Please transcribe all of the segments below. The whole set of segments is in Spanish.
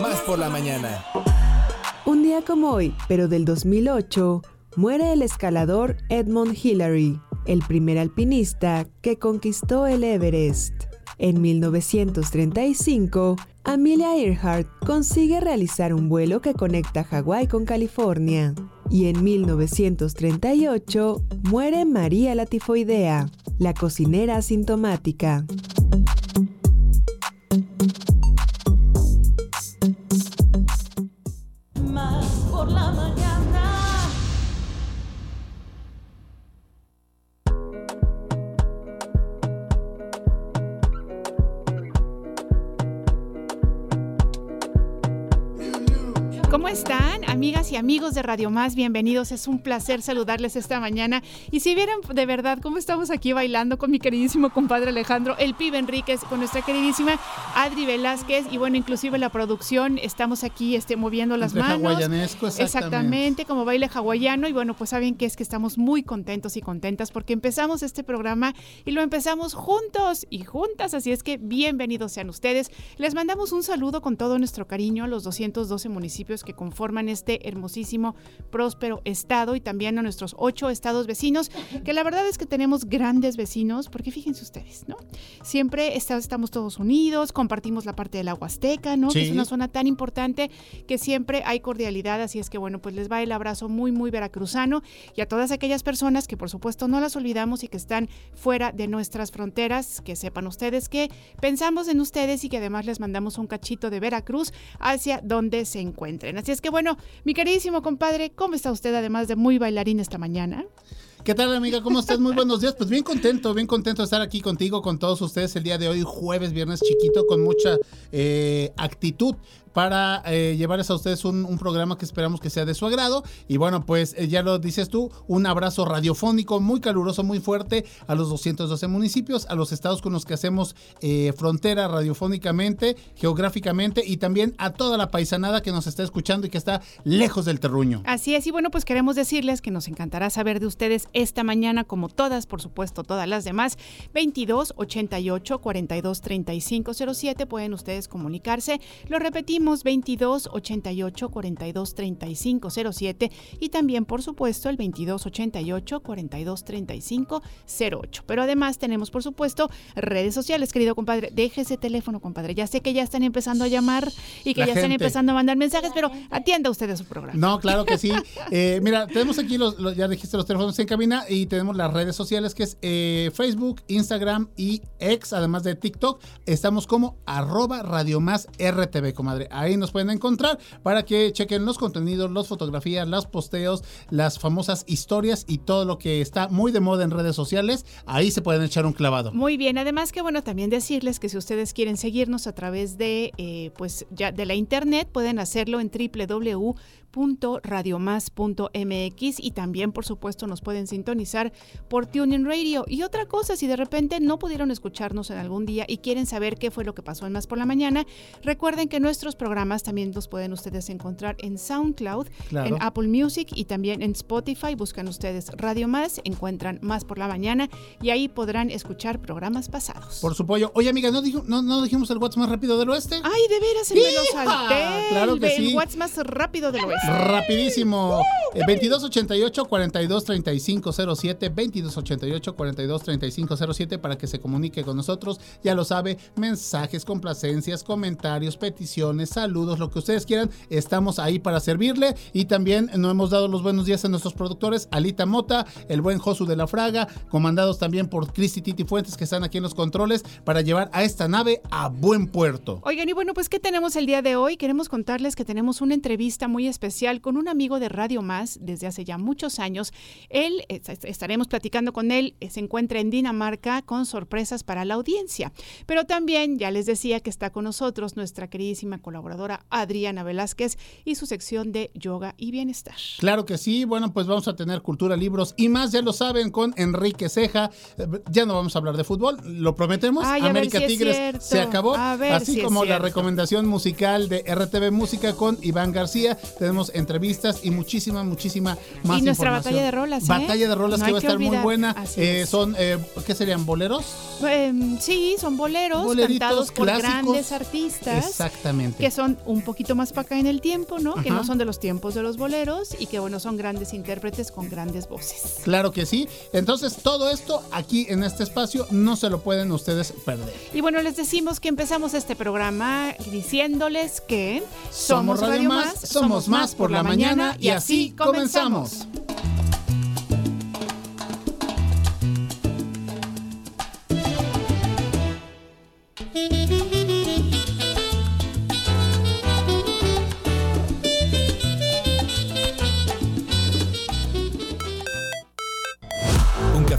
más por la mañana. Un día como hoy, pero del 2008, muere el escalador Edmund Hillary, el primer alpinista que conquistó el Everest. En 1935, Amelia Earhart consigue realizar un vuelo que conecta Hawái con California. Y en 1938 muere María la tifoidea, la cocinera asintomática. Y amigos de Radio Más, bienvenidos. Es un placer saludarles esta mañana. Y si vieran de verdad cómo estamos aquí bailando con mi queridísimo compadre Alejandro, el pibe Enríquez, con nuestra queridísima Adri Velázquez y bueno, inclusive la producción, estamos aquí este, moviendo las manos. Exactamente. exactamente, como baile hawaiano. Y bueno, pues saben que es que estamos muy contentos y contentas porque empezamos este programa y lo empezamos juntos y juntas. Así es que bienvenidos sean ustedes. Les mandamos un saludo con todo nuestro cariño a los 212 municipios que conforman este hermosísimo, próspero estado y también a nuestros ocho estados vecinos, que la verdad es que tenemos grandes vecinos, porque fíjense ustedes, ¿no? Siempre estamos todos unidos, compartimos la parte de la Huasteca, ¿no? Que es una zona tan importante que siempre hay cordialidad, así es que bueno, pues les va el abrazo muy, muy veracruzano y a todas aquellas personas que por supuesto no las olvidamos y que están fuera de nuestras fronteras, que sepan ustedes que pensamos en ustedes y que además les mandamos un cachito de Veracruz hacia donde se encuentren. Así es que bueno, mi queridísimo compadre, ¿cómo está usted además de muy bailarín esta mañana? ¿Qué tal, amiga? ¿Cómo estás? Muy buenos días. Pues bien contento, bien contento de estar aquí contigo, con todos ustedes el día de hoy, jueves, viernes chiquito, con mucha eh, actitud para eh, llevarles a ustedes un, programa que esperamos que sea de su agrado. Y bueno, pues eh, ya lo dices tú, un abrazo radiofónico muy caluroso, muy fuerte a los 212 municipios, a los estados con los que hacemos eh, frontera radiofónicamente, geográficamente y también a toda la paisanada que nos está escuchando y que está lejos del terruño. Así es, y bueno, pues queremos decirles que nos encantará saber de ustedes esta mañana, como todas, por supuesto, todas las demás, 22 88 42 35 07, pueden ustedes comunicarse. Lo repetimos 22 88 42 35 07 y también, por supuesto, el 22 88 42 35 08. Pero además tenemos, por supuesto, redes sociales, querido compadre. Deje ese teléfono, compadre. Ya sé que ya están empezando a llamar y que ya están empezando a mandar mensajes, pero atienda usted a su programa. No, claro que sí. Eh, mira, tenemos aquí los, ya dijiste los teléfonos en cabina y tenemos las redes sociales que es eh, Facebook, Instagram y X, además de TikTok. Estamos como arroba Radio Más RTV, comadre. Ahí nos pueden encontrar para que chequen los contenidos, las fotografías, los posteos, las famosas historias y todo lo que está muy de moda en redes sociales. Ahí se pueden echar un clavado. Muy bien, además que bueno, también decirles que si ustedes quieren seguirnos a través de, eh, pues ya de la internet, pueden hacerlo en www radiomás.mx y también por supuesto nos pueden sintonizar por TuneIn Radio. Y otra cosa, si de repente no pudieron escucharnos en algún día y quieren saber qué fue lo que pasó en Más por la Mañana, recuerden que nuestros programas también los pueden ustedes encontrar en SoundCloud, en Apple Music y también en Spotify. Buscan ustedes Radio Más, encuentran Más por la Mañana y ahí podrán escuchar programas pasados. Por supuesto. Oye, amiga, ¿no, no, dijimos el WhatsApp más rápido del oeste? Ay, de veras, me lo salté. Claro que el, WhatsApp más rápido del oeste. Rapidísimo. 2288 423507 2288 423507 para que se comunique con nosotros. Ya lo sabe, mensajes, complacencias, comentarios, peticiones, saludos, lo que ustedes quieran. Estamos ahí para servirle. Y también nos hemos dado los buenos días a nuestros productores, Alita Mota, el buen Josu de la Fraga, comandados también por Cristi Titi Fuentes, que están aquí en los controles para llevar a esta nave a buen puerto. Oigan, y bueno, pues, ¿qué tenemos el día de hoy? Queremos contarles que tenemos una entrevista muy especial con un amigo de Radio Más desde hace ya muchos años. Él, estaremos platicando con él, eh, se encuentra en Dinamarca con sorpresas para la audiencia. Pero también ya les decía que está con nosotros nuestra queridísima colaboradora Adriana Velázquez y su sección de yoga y bienestar. Claro que sí, bueno, pues vamos a tener cultura, libros y más, ya lo saben, con Enrique Ceja. Eh, ya no vamos a hablar de fútbol, lo prometemos. América Tigres se acabó, así como la recomendación musical de RTV Música con Iván García. Tenemos entrevistas y muchísima, muchísima más Y nuestra batalla de rolas, ¿eh? Batalla de rolas No que va a estar muy buena. Eh, son, eh, ¿qué serían? ¿Boleros? Em, sí, son boleros Boleritos cantados por clásicos. grandes artistas. Exactamente. que son un poquito más para acá en el tiempo, ¿no? Que no son de los tiempos de los boleros y que, bueno, son grandes intérpretes con grandes voces. Claro que sí. Entonces, todo esto aquí en este espacio no se lo pueden ustedes perder. Y bueno, les decimos que empezamos este programa diciéndoles que Somos Radio Más, somos más por la mañana y así comenzamos. ¿Un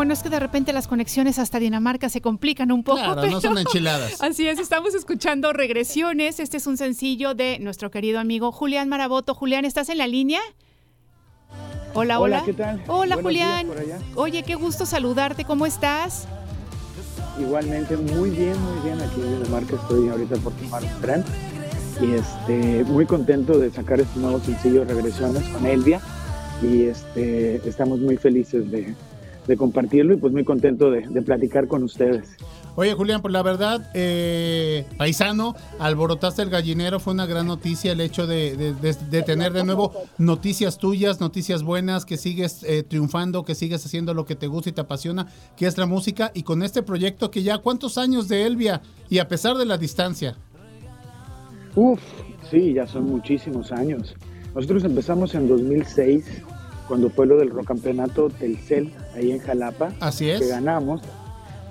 Bueno, es que de repente las conexiones hasta Dinamarca se complican un poco. Claro, no son enchiladas. Así es, estamos escuchando Regresiones. Este es un sencillo de nuestro querido amigo Julián Maraboto. Julián, ¿estás en la línea? Hola, hola. Hola, ¿qué tal? Hola, Buenos Julián. Oye, qué gusto saludarte. ¿Cómo estás? Igualmente, muy bien, muy bien. Aquí en Dinamarca estoy ahorita por tomar un tren. Y este, muy contento de sacar este nuevo sencillo Regresiones con Elvia. Y este, estamos muy felices de, de compartirlo y pues muy contento de, de platicar con ustedes. Oye, Julián, pues la verdad, eh, paisano, alborotaste el gallinero, fue una gran noticia el hecho de, de- de- de tener de nuevo noticias tuyas, noticias buenas, que sigues eh, triunfando, que sigues haciendo lo que te gusta y te apasiona, que es la música, y con este proyecto que ya, ¿cuántos años de Elvia? Y a pesar de la distancia. Uf, sí, ya son muchísimos años. Nosotros empezamos en 2006, cuando fue lo del Rocampeonato Telcel, ahí en Jalapa. Así que es. ganamos.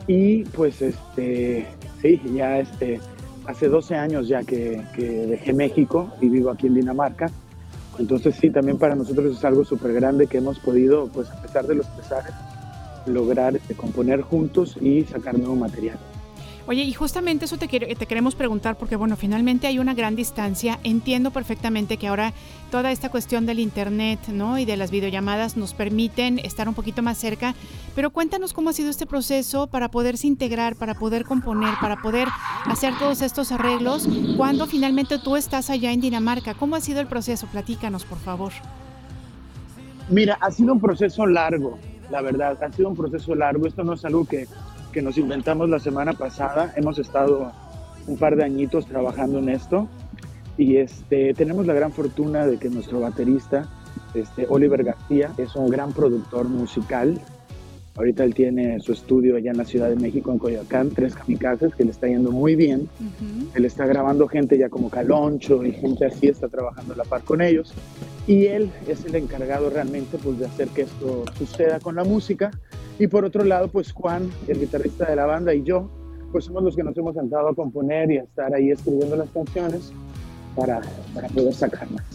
Y pues este, sí, ya este, hace 12 años ya que, que dejé México y vivo aquí en Dinamarca. Entonces sí, también para nosotros es algo súper grande que hemos podido, pues a pesar de los pesares, lograr este, componer juntos y sacar nuevo material. Oye, y justamente eso te, queremos preguntar porque, bueno, finalmente hay una gran distancia. Entiendo perfectamente que ahora toda esta cuestión del Internet, ¿no? Y de las videollamadas nos permiten estar un poquito más cerca. Pero cuéntanos cómo ha sido este proceso para poderse integrar, para poder componer, para poder hacer todos estos arreglos cuando finalmente tú estás allá en Dinamarca. ¿Cómo ha sido el proceso? Platícanos, por favor. Mira, ha sido un proceso largo, la verdad, ha sido un proceso largo. Esto no es algo que, que nos inventamos la semana pasada. Hemos estado un par de añitos trabajando en esto y este, tenemos la gran fortuna de que nuestro baterista, este, Oliver García, es un gran productor musical. Ahorita él tiene su estudio allá en la Ciudad de México, en Coyoacán, Tres Kamikazes, que le está yendo muy bien. Él está grabando gente ya como Caloncho y gente así, está trabajando a la par con ellos. Y él es el encargado realmente pues, de hacer que esto suceda con la música. Y por otro lado, pues Juan, el guitarrista de la banda, y yo, pues somos los que nos hemos sentado a componer y a estar ahí escribiendo las canciones para, para poder sacarlas.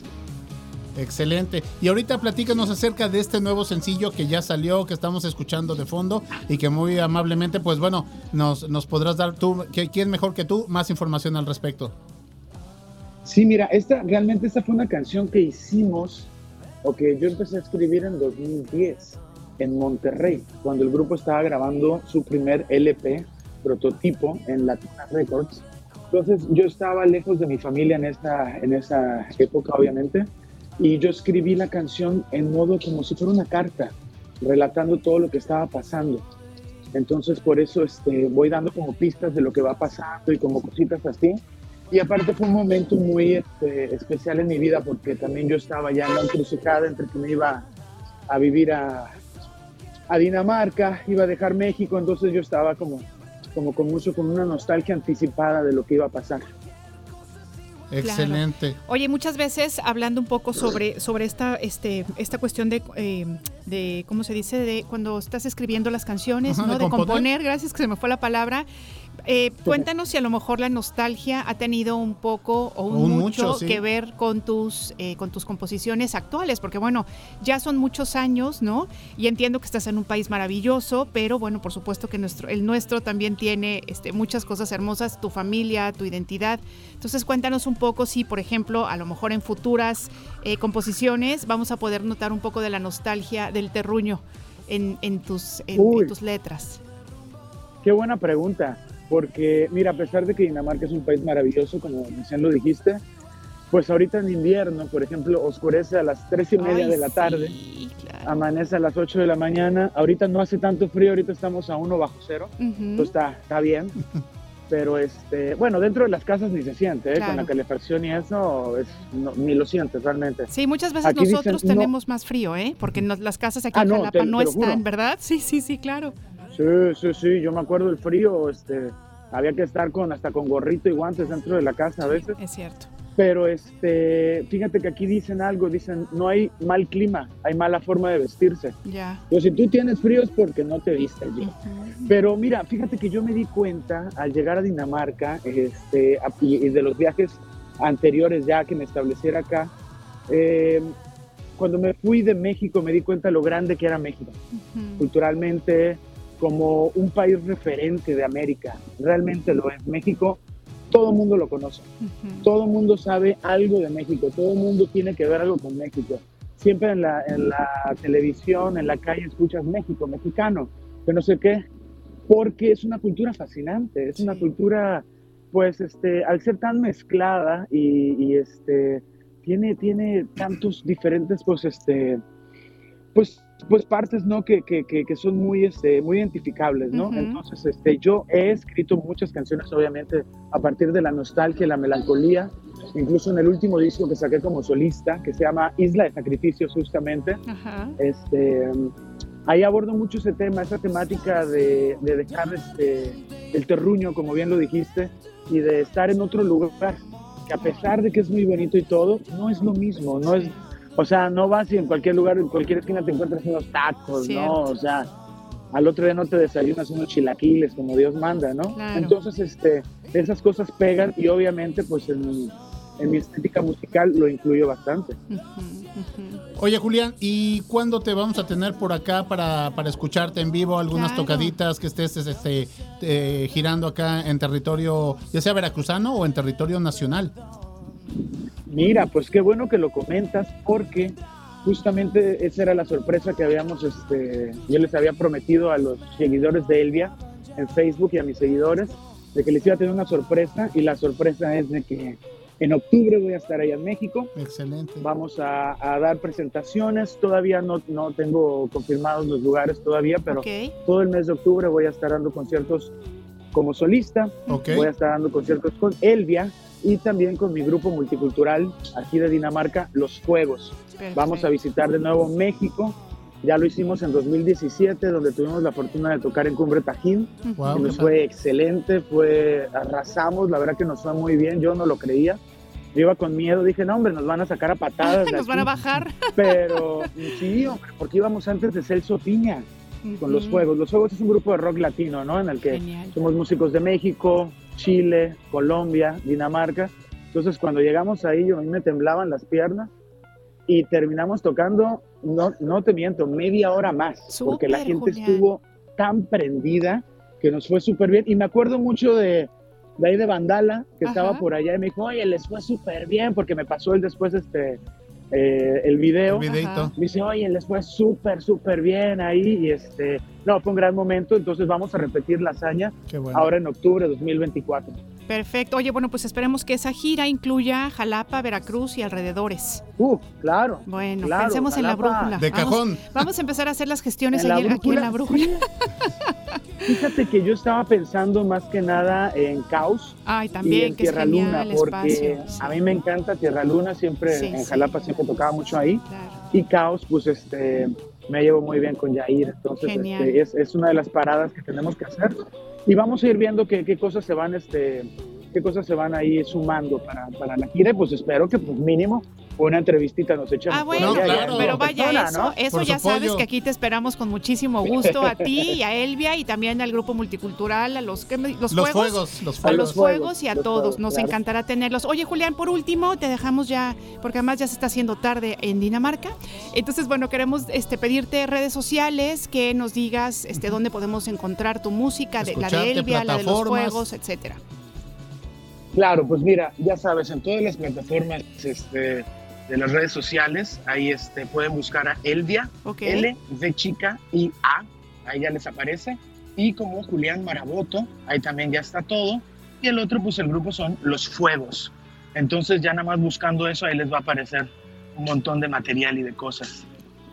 Excelente. Y ahorita platícanos acerca de este nuevo sencillo que ya salió, que estamos escuchando de fondo y que muy amablemente, pues bueno, nos, nos podrás dar tú, ¿quién mejor que tú, más información al respecto? Sí, mira, esta realmente esta fue una canción que hicimos o que yo empecé a escribir en 2010 en Monterrey, cuando el grupo estaba grabando su primer LP prototipo en Latina Records. Entonces yo estaba lejos de mi familia en esta, en esa época, obviamente, y yo escribí la canción en modo como si fuera una carta. relatando todo lo que estaba pasando. Entonces por eso este, voy dando como pistas de lo que va pasando y como cositas así. Y aparte fue un momento muy este, especial en mi vida porque también yo estaba ya la encrucijada entre que me iba a vivir a, a Dinamarca, iba a dejar México, entonces yo estaba como, como con mucho, con una nostalgia anticipada de lo que iba a pasar. Excelente. Oye, muchas veces hablando un poco sobre, sobre esta, este, esta cuestión de, eh, de, ¿cómo se dice? De cuando estás escribiendo las canciones, Ajá, ¿no? de De componer. componer, gracias que se me fue la palabra. Eh, cuéntanos si a lo mejor la nostalgia ha tenido un poco o un, Un mucho, mucho, sí. que ver con tus, eh, con tus composiciones actuales, porque bueno, ya son muchos años, ¿no? Y entiendo que estás en un país maravilloso, pero bueno, por supuesto que nuestro, el nuestro también tiene este, muchas cosas hermosas, tu familia, tu identidad. Entonces cuéntanos un poco si, por ejemplo, a lo mejor en futuras eh, composiciones vamos a poder notar un poco de la nostalgia del terruño en, en tus, en- tus letras. Qué buena pregunta, porque mira, a pesar de que Dinamarca es un país maravilloso, como recién lo dijiste, pues ahorita en invierno, por ejemplo, oscurece a las tres y media Ay, de la tarde, sí, claro. amanece a las 8 de la mañana, ahorita no hace tanto frío, ahorita estamos a uno bajo cero, Ujú. entonces está, está bien, pero este, bueno, dentro de las casas ni se siente, ¿eh? con Claro. la calefacción y eso, es, no- ni lo sientes realmente. Sí, muchas veces Aquí dicen, nosotros no. tenemos más frío, ¿eh? Porque nos- las casas aquí Ah, en no, Jalapa te- no te están. ¿verdad? Sí, sí, sí, claro. Sí, sí, sí, yo me acuerdo del frío, este, había que estar con hasta con gorrito y guantes dentro de la casa a veces. Es cierto. Pero este, fíjate que aquí dicen algo, dicen, no hay mal clima, hay mala forma de vestirse. Ya. Pues si tú tienes frío es porque no te vistes bien. Ujú. Pero mira, fíjate que yo me di cuenta al llegar a Dinamarca, este, y, de los viajes anteriores ya que me estableciera acá, eh, cuando me fui de México me di cuenta lo grande que era México, culturalmente, como un país referente de América. Realmente lo es. México, todo el mundo lo conoce Ujú. todo el mundo sabe algo de México, todo el mundo tiene que ver algo con México. Siempre en la, en la televisión, en la calle, escuchas México, mexicano, que no sé qué, porque es una cultura fascinante, es una Sí. cultura, pues, este, al ser tan mezclada y, y, este, tiene, tiene tantos diferentes, pues, este, pues, pues partes, ¿no? Que, que, que, que son muy, este, muy identificables, ¿no? Ujú. Entonces, este, yo he escrito muchas canciones, obviamente, a partir de la nostalgia la melancolía, incluso en el último disco que saqué como solista, que se llama Isla de Sacrificios, justamente, Ajá. este, ahí abordo mucho ese tema, esa temática de, de dejar este, el terruño, como bien lo dijiste, y de estar en otro lugar, que a pesar de que es muy bonito y todo, no es lo mismo, no es, o sea, no vas y en cualquier lugar, en cualquier esquina te encuentras unos tacos, Cierto. ¿no? O sea, al otro día no te desayunas unos chilaquiles como Dios manda, ¿no? Claro. Entonces, este, esas cosas pegan y obviamente, pues en mi, en mi estética musical lo incluyo bastante. Oye, Julián, ¿y cuándo te vamos a tener por acá para, para escucharte en vivo? Algunas Claro. tocaditas que estés este, eh, girando acá en territorio, ya sea veracruzano o en territorio nacional. Mira, pues qué bueno que lo comentas porque justamente esa era la sorpresa que habíamos, este, yo les había prometido a los seguidores de Elvia en Facebook y a mis seguidores de que les iba a tener una sorpresa y la sorpresa es de que en octubre voy a estar allá en México. Excelente. Vamos a, a dar presentaciones, todavía no, no tengo confirmados los lugares todavía, pero Ok. todo el mes de octubre voy a estar dando conciertos como solista, Ok. voy a estar dando conciertos con Elvia y también con mi grupo multicultural aquí de Dinamarca, Los Juegos. Vamos a Perfecto. visitar de nuevo México. Ya lo hicimos en 2017, donde tuvimos la fortuna de tocar en Cumbre Tajín. Wow. nos fue excelente, fue arrasamos, la verdad que nos fue muy bien, yo no lo creía. Yo iba con miedo, dije, no, hombre, nos van a sacar a patadas. Nos van a aquí". bajar. Pero sí, hombre, porque íbamos antes de Celso Piña con los Ujú. Juegos. Los Juegos es un grupo de rock latino, ¿no? En el que Genial. somos músicos de México, Chile, Colombia, Dinamarca. Entonces, cuando llegamos ahí, yo, a mí me temblaban las piernas y terminamos tocando, no, no te miento, media hora más, porque la gente Julián. estuvo tan prendida que nos fue súper bien. Y me acuerdo mucho de, de ahí de Vandala, que estaba Ajá. por allá, y me dijo, oye, les fue súper bien, porque me pasó él después este, eh, el video. El. Me dice, oye, les fue súper, súper bien ahí. Y este, no, fue un gran momento. Entonces vamos a repetir la hazaña bueno. ahora en octubre de 2024. Perfecto. Oye, bueno, pues esperemos que esa gira incluya Jalapa, Veracruz y alrededores. Uh, claro. Bueno, claro, pensemos en la brújula. De Vamos- cajón. Vamos, a empezar a hacer las gestiones ¿En la ahí- aquí en la brújula? Fíjate que yo estaba pensando más que nada en Caos Ay, y también, en que es Tierra genial Luna, el porque espacio. sí, a mí me encanta Tierra Luna, siempre Sí, en sí. Jalapa siempre tocaba mucho ahí. claro. Y Caos, pues este, me llevo muy bien con Yair, entonces Genial. este, es, es una de las paradas que tenemos que hacer. Y vamos a ir viendo qué, qué cosas se van, este, qué cosas se van ahí sumando para, para la gira. Pues espero que pues mínimo una entrevistita nos echemos. Ah, bueno, allá, claro. pero vaya, persona, eso, ¿no? eso Por ya sabes que aquí te esperamos con muchísimo gusto a ti y a Elvia y también al grupo multicultural, a los, ¿qué me- los, Los fuegos. fuegos, los A fuegos. los fuegos y a los todos, nos claro. encantará tenerlos. Oye, Julián, por último, te dejamos ya, porque además ya se está haciendo tarde en Dinamarca. Entonces, bueno, queremos este, pedirte redes sociales, que nos digas este, dónde podemos encontrar tu música, de, la de Escucharte, Elvia, la de los fuegos, etcétera. Claro, pues mira, ya sabes, en todas las plataformas este, de las redes sociales, ahí este, pueden buscar a Elvia, Ok. L de chica y A, ahí ya les aparece. Y como Julián Maraboto, ahí también ya está todo. Y el otro, pues el grupo son Los Fuegos. Entonces ya nada más buscando eso, ahí les va a aparecer un montón de material y de cosas.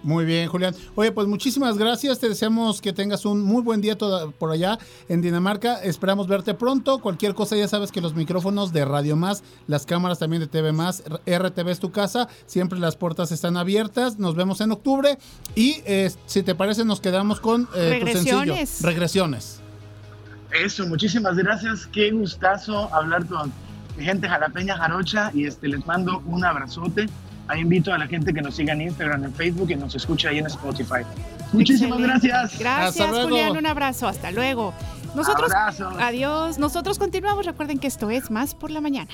Muy bien, Julián. Oye, pues muchísimas gracias. Te deseamos que tengas un muy buen día toda- por allá en Dinamarca. Esperamos verte pronto. Cualquier cosa, ya sabes que los micrófonos de Radio Más, las cámaras también de TV Más, RTV es tu casa. Siempre las puertas están abiertas. Nos vemos en octubre. Y eh, si te parece, nos quedamos con eh, tu sencillo. Regresiones. Regresiones. Eso, muchísimas gracias. Qué gustazo hablar con mi gente jalapeña jarocha y este, les mando un abrazote. Ahí invito a la gente que nos siga en Instagram, en Facebook y nos escucha ahí en Spotify. Muchísimas Excelente. gracias. Gracias. Julián. Un abrazo. Hasta luego. Nosotros, Abrazos. adiós. Nosotros continuamos. Recuerden que esto es Más por la Mañana.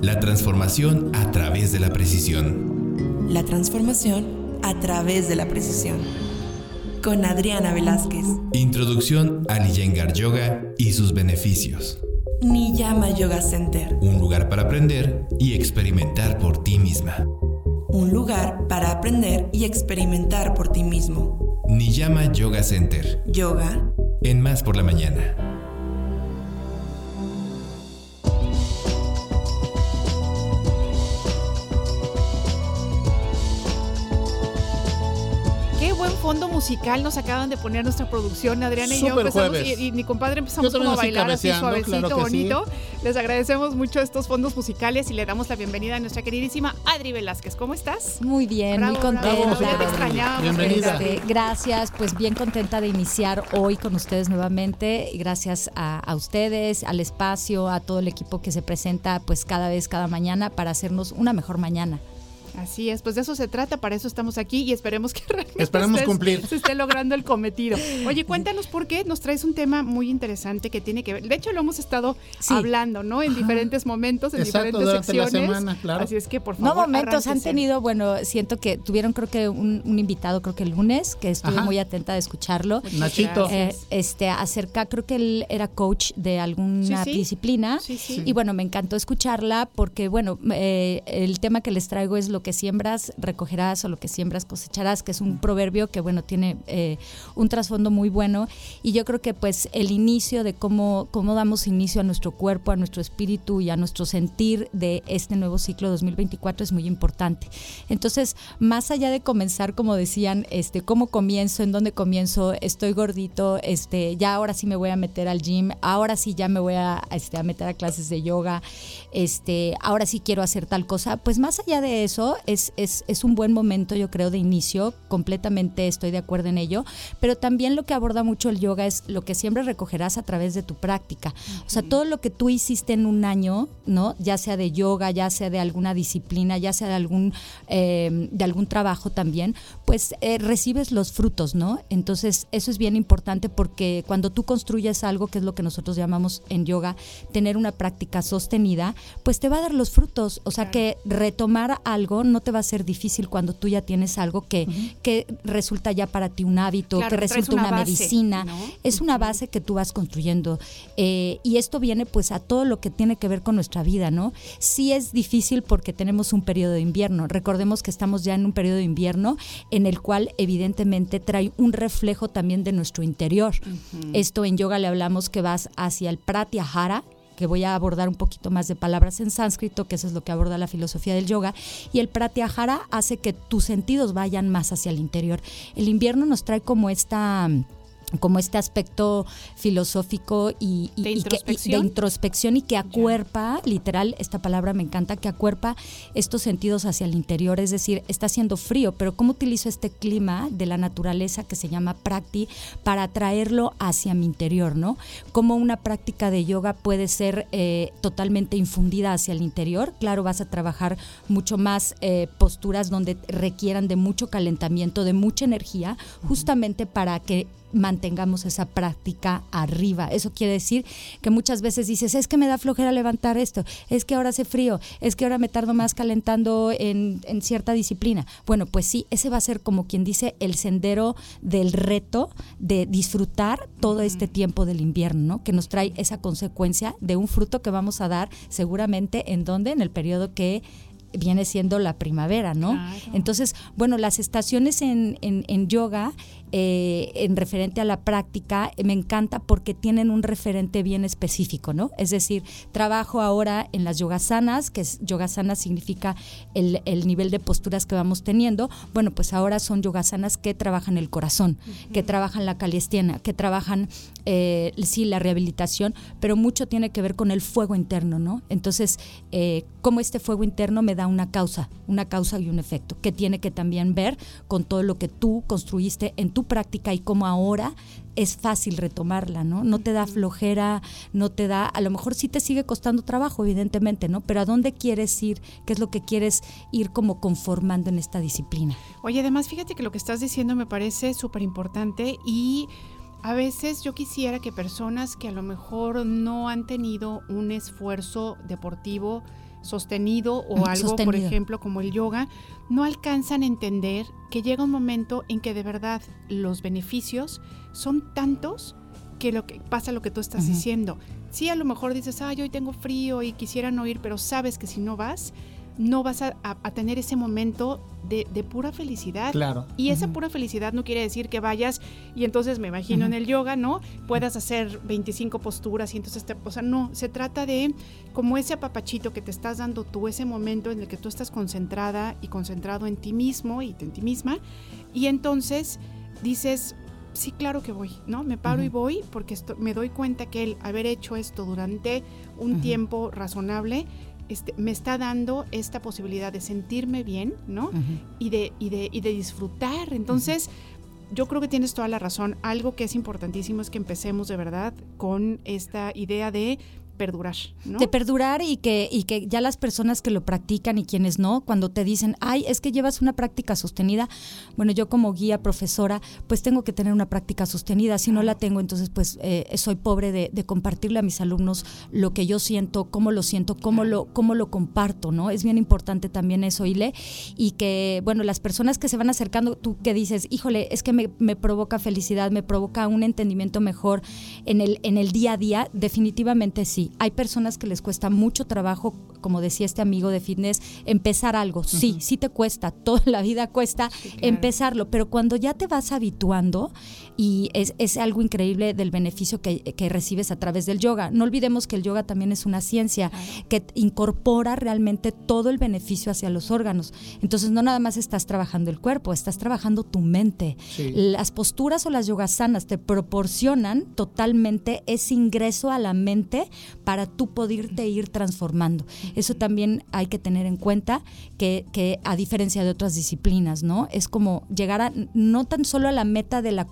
La transformación a través de la precisión. La transformación a través de la precisión. Con Adriana Velázquez. Introducción al Iyengar Yoga y sus beneficios. Niyama Yoga Center. Un lugar para aprender y experimentar por ti misma. Un lugar para aprender y experimentar por ti mismo. Niyama Yoga Center. Yoga En Más por la Mañana. Qué buen fondo musical nos acaban de poner nuestra producción, Adriana y yo. Empezamos y, y mi compadre empezamos como a bailar así suavecito, claro que sí. bonito. Les agradecemos mucho estos fondos musicales y le damos la bienvenida a nuestra queridísima Adri Velázquez. ¿Cómo estás? Muy bien, Bravo, muy bravo, contenta. extrañábamos. Bienvenida. Este, gracias, pues bien contenta de iniciar hoy con ustedes nuevamente. Gracias a, a ustedes, al espacio, a todo el equipo que se presenta pues cada vez, cada mañana para hacernos una mejor mañana. Así es, pues de eso se trata, para eso estamos aquí y esperemos que realmente Esperemos estés- cumplir. se esté logrando el cometido. Oye, cuéntanos por qué nos traes un tema muy interesante que tiene que ver, de hecho lo hemos estado Sí. hablando, ¿no? En diferentes momentos, en Exacto, diferentes durante la secciones. semana, claro. Así es que por No favor. momentos han tenido, bueno, siento que tuvieron creo que un, un invitado, creo que el lunes, que estuve Ajá. muy atenta de escucharlo. Nachito. Eh, este acerca, creo que él era coach de alguna Sí, sí. disciplina Sí, sí. y bueno, me encantó escucharla porque bueno, eh, el tema que les traigo es lo que siembras recogerás o lo que siembras cosecharás, que es un proverbio que bueno tiene eh, un trasfondo muy bueno y yo creo que pues el inicio de cómo cómo damos inicio a nuestro cuerpo, a nuestro espíritu y a nuestro sentir de este nuevo ciclo 2024 es muy importante. Entonces, más allá de comenzar, como decían, este, cómo comienzo, en dónde comienzo, estoy gordito, este, ya ahora sí me voy a meter al gym, ahora sí ya me voy a, este, a meter a clases de yoga, este, ahora sí quiero hacer tal cosa. Pues más allá de eso, es, es, es un buen momento, yo creo, de inicio, completamente estoy de acuerdo en ello, pero también lo que aborda mucho el yoga es lo que siempre recogerás a través de tu práctica. O sea, todo lo que tú hiciste en un año, ¿no? Ya sea de yoga, ya sea de alguna disciplina, ya sea de algún, eh, de algún trabajo también, pues eh, recibes los frutos, ¿no? Entonces, eso es bien importante porque cuando tú construyes algo, que es lo que nosotros llamamos en yoga, tener una práctica sostenida, pues te va a dar los frutos. O sea, que retomar algo no te va a ser difícil cuando tú ya tienes algo que, que resulta ya para ti un hábito, Claro, que resulta una una, base, medicina. ¿no? Es una base que tú vas construyendo. Eh, y esto viene pues a todo lo que tiene que ver con nuestra vida, ¿no? Sí es difícil porque tenemos un periodo de invierno. Recordemos que estamos ya en un periodo de invierno en el cual evidentemente trae un reflejo también de nuestro interior. Esto en yoga le hablamos que vas hacia el pratyahara, que voy a abordar un poquito más de palabras en sánscrito, que eso es lo que aborda la filosofía del yoga, y el pratyahara hace que tus sentidos vayan más hacia el interior. El invierno nos trae como esta como este aspecto filosófico y, y- ¿De y que- y introspección? de introspección y que acuerpa, literal, esta palabra me encanta, que acuerpa estos sentidos hacia el interior, es decir, está haciendo frío, pero ¿cómo utilizo este clima de la naturaleza que se llama prakti para traerlo hacia mi interior, ¿no? Cómo una práctica de yoga puede ser eh, totalmente infundida hacia el interior, claro, vas a trabajar mucho más eh, posturas donde requieran de mucho calentamiento, de mucha energía, justamente para que mantengamos esa práctica arriba. Eso quiere decir que muchas veces dices, es que me da flojera levantar esto, es que ahora hace frío, es que ahora me tardo más calentando en, en cierta disciplina. Bueno, pues sí, ese va a ser como quien dice el sendero del reto de disfrutar todo este tiempo del invierno, ¿no? Que nos trae esa consecuencia de un fruto que vamos a dar seguramente en donde, en el periodo que viene siendo la primavera, ¿no? Claro. Entonces, bueno, las estaciones en, en- en yoga, eh, en referente a la práctica, me encanta porque tienen un referente bien específico, ¿no? Es decir, trabajo ahora en las yogasanas, que es, yogasanas significa el, el nivel de posturas que vamos teniendo. Bueno, pues ahora son yogasanas que trabajan el corazón, que trabajan la caliestiana, que trabajan, eh, sí, la rehabilitación, pero mucho tiene que ver con el fuego interno, ¿no? Entonces, eh, cómo este fuego interno me da una causa, una causa y un efecto, que tiene que también ver con todo lo que tú construiste en tu práctica y cómo ahora es fácil retomarla, ¿no? No te da flojera, no te da, a lo mejor sí te sigue costando trabajo, evidentemente, ¿no? Pero ¿a dónde quieres ir? ¿Qué es lo que quieres ir como conformando en esta disciplina? Oye, además, fíjate que lo que estás diciendo me parece súper importante y a veces yo quisiera que personas que a lo mejor no han tenido un esfuerzo deportivo sostenido o algo, por ejemplo, como el yoga, no alcanzan a entender que llega un momento en que de verdad los beneficios son tantos que lo que pasa lo que tú estás diciendo. Sí, a lo mejor dices, ay, hoy tengo frío y quisiera no ir, pero sabes que si no vas, no vas a, a- a tener ese momento de, de pura felicidad. Claro. Y esa pura felicidad no quiere decir que vayas y entonces me imagino en el yoga, ¿no? Puedas hacer 25 posturas y entonces te, o sea, no, se trata de como ese apapachito que te estás dando tú, ese momento en el que tú estás concentrada y concentrado en ti mismo y en ti misma y entonces dices, sí, claro que voy, ¿no? Me paro y voy porque esto, me doy cuenta que el haber hecho esto durante un tiempo razonable este, me está dando esta posibilidad de sentirme bien, ¿no? Y de, y de, y de disfrutar. Entonces, yo creo que tienes toda la razón. Algo que es importantísimo es que empecemos de verdad con esta idea de perdurar, ¿no? de perdurar y que, y que ya las personas que lo practican y quienes no, cuando te dicen, ay, es que llevas una práctica sostenida, bueno, yo como guía, profesora, pues tengo que tener una práctica sostenida, si no la tengo, entonces pues eh, soy pobre de, de compartirle a mis alumnos lo que yo siento, cómo lo siento, cómo lo, cómo lo comparto, ¿no? Es bien importante también eso, Ile, y que, bueno, las personas que se van acercando, tú que dices, híjole, es que me, me provoca felicidad, me provoca un entendimiento mejor en el, en el día a día, definitivamente sí. Hay personas que les cuesta mucho trabajo, como decía este amigo de fitness, empezar algo. Sí, sí te cuesta, toda la vida cuesta empezarlo, pero cuando ya te vas habituando y es, es algo increíble del beneficio que, que recibes a través del yoga. No olvidemos que el yoga también es una ciencia que incorpora realmente todo el beneficio hacia los órganos. Entonces no nada más estás trabajando el cuerpo, estás trabajando tu mente. Sí. Las posturas o las yogasanas te proporcionan totalmente ese ingreso a la mente para tú poderte ir transformando. Eso también hay que tener en cuenta que, que a diferencia de otras disciplinas, ¿no? Es como llegar a no tan solo a la meta de la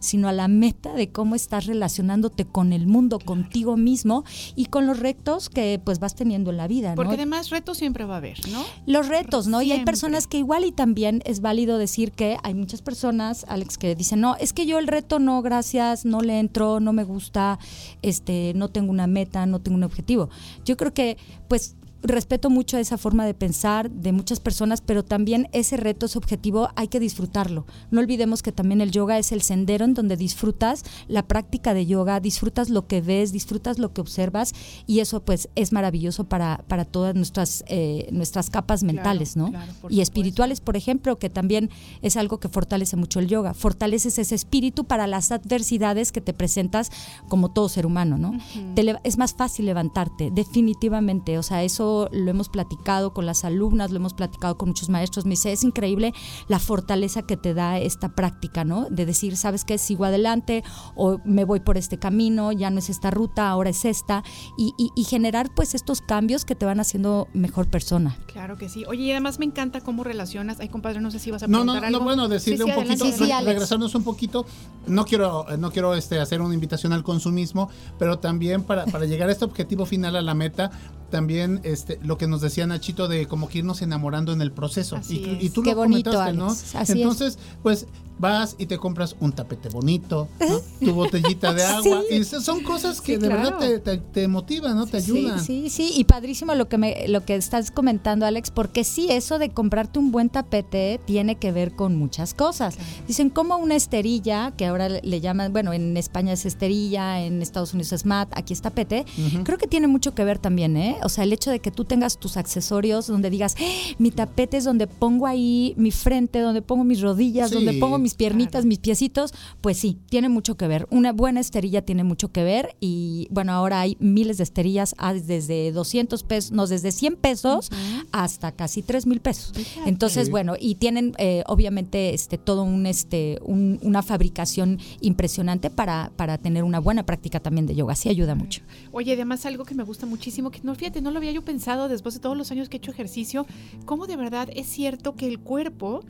sino a la meta de cómo estás relacionándote con el mundo, contigo mismo y con los retos que pues vas teniendo en la vida, ¿no? Porque además retos siempre va a haber, ¿no? los retos, ¿no? Y hay personas que igual y también es válido decir que hay muchas personas, Alex, que dicen, no, es que yo el reto no, gracias, no le entro, no me gusta, este, no tengo una meta, no tengo un objetivo. Yo creo que, pues, respeto mucho esa forma de pensar de muchas personas, pero también ese reto, ese objetivo, hay que disfrutarlo. No olvidemos que también el yoga es el sendero en donde disfrutas la práctica de yoga, disfrutas lo que ves, disfrutas lo que observas y eso pues es maravilloso para, para todas nuestras, eh, nuestras capas mentales, ¿no? claro, y espirituales, por ejemplo, que también es algo que fortalece mucho el yoga. Fortaleces ese espíritu para las adversidades que te presentas como todo ser humano, ¿no? Te es más fácil levantarte, definitivamente. O sea, eso lo hemos platicado con las alumnas, lo hemos platicado con muchos maestros. Me dice, es increíble la fortaleza que te da esta práctica, ¿no? De decir, ¿sabes qué? Sigo adelante o me voy por este camino, ya no es esta ruta, ahora es esta. Y, y- y generar pues estos cambios que te van haciendo mejor persona. Claro que sí. Oye, y además me encanta cómo relacionas. Ay, compadre, no sé si vas a No, preguntar no, algo. no, bueno, decirle Sí, sí, un poquito, adelante, Sí, sí, re- Alex. regresarnos un poquito. No quiero, no quiero este, hacer una invitación al consumismo, pero también para, para llegar a este objetivo final, a la meta, también este, lo que nos decía Nachito de como que irnos enamorando en el proceso. Así y, es. y tú Qué lo bonito, comentaste, ¿no? Es. Entonces, pues vas y te compras un tapete bonito, ¿no? tu botellita de agua. Sí. Y esas son cosas que Sí, de claro. verdad te, te, te motivan, ¿no? Te ayudan. Sí, sí, sí, y padrísimo lo que me, lo que estás comentando, Alex, porque sí, eso de comprarte un buen tapete tiene que ver con muchas cosas. Dicen como una esterilla, que ahora le- llaman, bueno, en España es esterilla, en Estados Unidos es mat, aquí es tapete. Creo que tiene mucho que ver también, ¿eh? O sea, el hecho de que tú tengas tus accesorios donde digas, "Eh, mi tapete es donde pongo ahí mi frente, donde pongo mis rodillas, Sí, donde pongo mis piernitas, claro. mis piecitos, pues sí, tiene mucho que ver. Una buena esterilla tiene mucho que ver y bueno, ahora hay miles de esterillas ah, desde 200 pesos, no, desde 100 pesos hasta casi 3 mil pesos. Entonces, bueno, y tienen eh, obviamente este todo un este un- una fabricación impresionante para, para tener una buena práctica también de yoga. Sí ayuda mucho. Oye, además algo que me gusta muchísimo, que no, fíjate, no lo había yo pensado después de todos los años que he hecho ejercicio, cómo de verdad es cierto que el cuerpo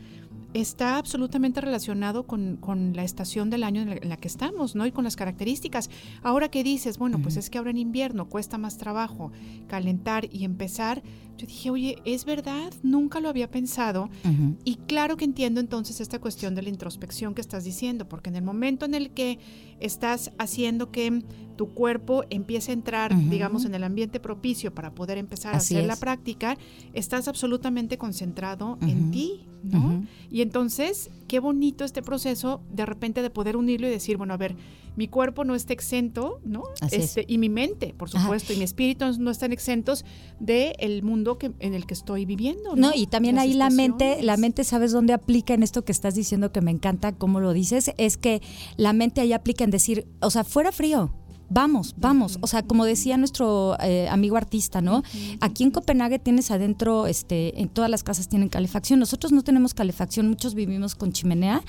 está absolutamente relacionado con, con la estación del año en la, en la que estamos, ¿no? Y con las características. Ahora que dices, bueno, pues es que ahora en invierno cuesta más trabajo calentar y empezar, yo dije, oye, ¿es verdad? Nunca lo había pensado. Y claro que entiendo entonces esta cuestión de la introspección que estás diciendo, porque en el momento en el que estás haciendo que tu cuerpo empiece a entrar, digamos, en el ambiente propicio para poder empezar Así a hacer la práctica, estás absolutamente concentrado en ti, ¿no? Y entonces, qué bonito este proceso de repente de poder unirlo y decir, bueno, a ver, mi cuerpo no está exento, ¿no? Así es. Este, y mi mente, por Ajá. supuesto, y mi espíritu no están exentos del mundo que, en el que estoy viviendo, ¿no? No, y también Las ahí la mente, la mente, ¿sabes dónde aplica en esto que estás diciendo que me encanta cómo lo dices? Es que la mente ahí aplica en decir, o sea, fuera frío. Vamos, vamos. O sea, como decía nuestro eh, amigo artista, ¿no? Aquí en Copenhague tienes adentro, este, en todas las casas tienen calefacción. Nosotros no tenemos calefacción, muchos vivimos con chimenea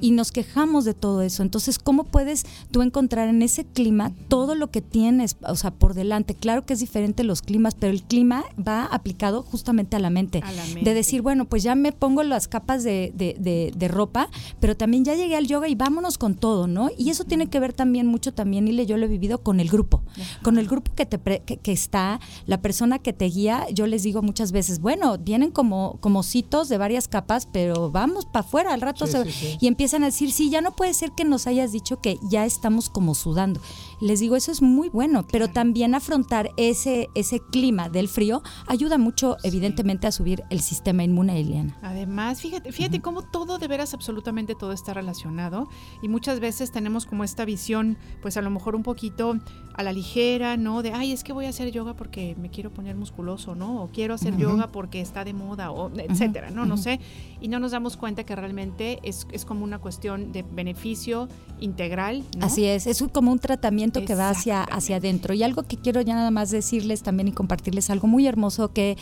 y nos quejamos de todo eso. Entonces, ¿cómo puedes tú encontrar en ese clima todo lo que tienes, o sea, por delante? Claro que es diferente los climas, pero el clima va aplicado justamente a la mente. A la De mente. decir, bueno, pues ya me pongo las capas de, de- de- de ropa, pero también ya llegué al yoga y vámonos con todo, ¿no? Y eso tiene que ver también mucho también, y yo lo he vivido con el grupo, con el grupo que, te pre- que, que está, la persona que te guía. Yo les digo muchas veces, bueno, vienen como, como citos de varias capas, pero vamos para afuera, al rato Sí, se- sí, sí. y empiezan a decir, sí, ya no puede ser que nos hayas dicho que ya estamos como sudando. Les digo, eso es muy bueno, pero también afrontar ese, ese clima del frío ayuda mucho, evidentemente, a subir el sistema inmune, Eliana. Además, fíjate, fíjate cómo todo, de veras, absolutamente todo está relacionado y muchas veces tenemos como esta visión, pues a lo mejor un poquito a la ligera, ¿no? De, ay, es que voy a hacer yoga porque me quiero poner musculoso, ¿no? O quiero hacer yoga porque está de moda, o etcétera, ¿no? No sé. Y no nos damos cuenta que realmente es, es como una cuestión de beneficio integral, ¿no? Así es, es como un tratamiento que va hacia, hacia adentro. Y algo que quiero ya nada más decirles también y compartirles algo muy hermoso que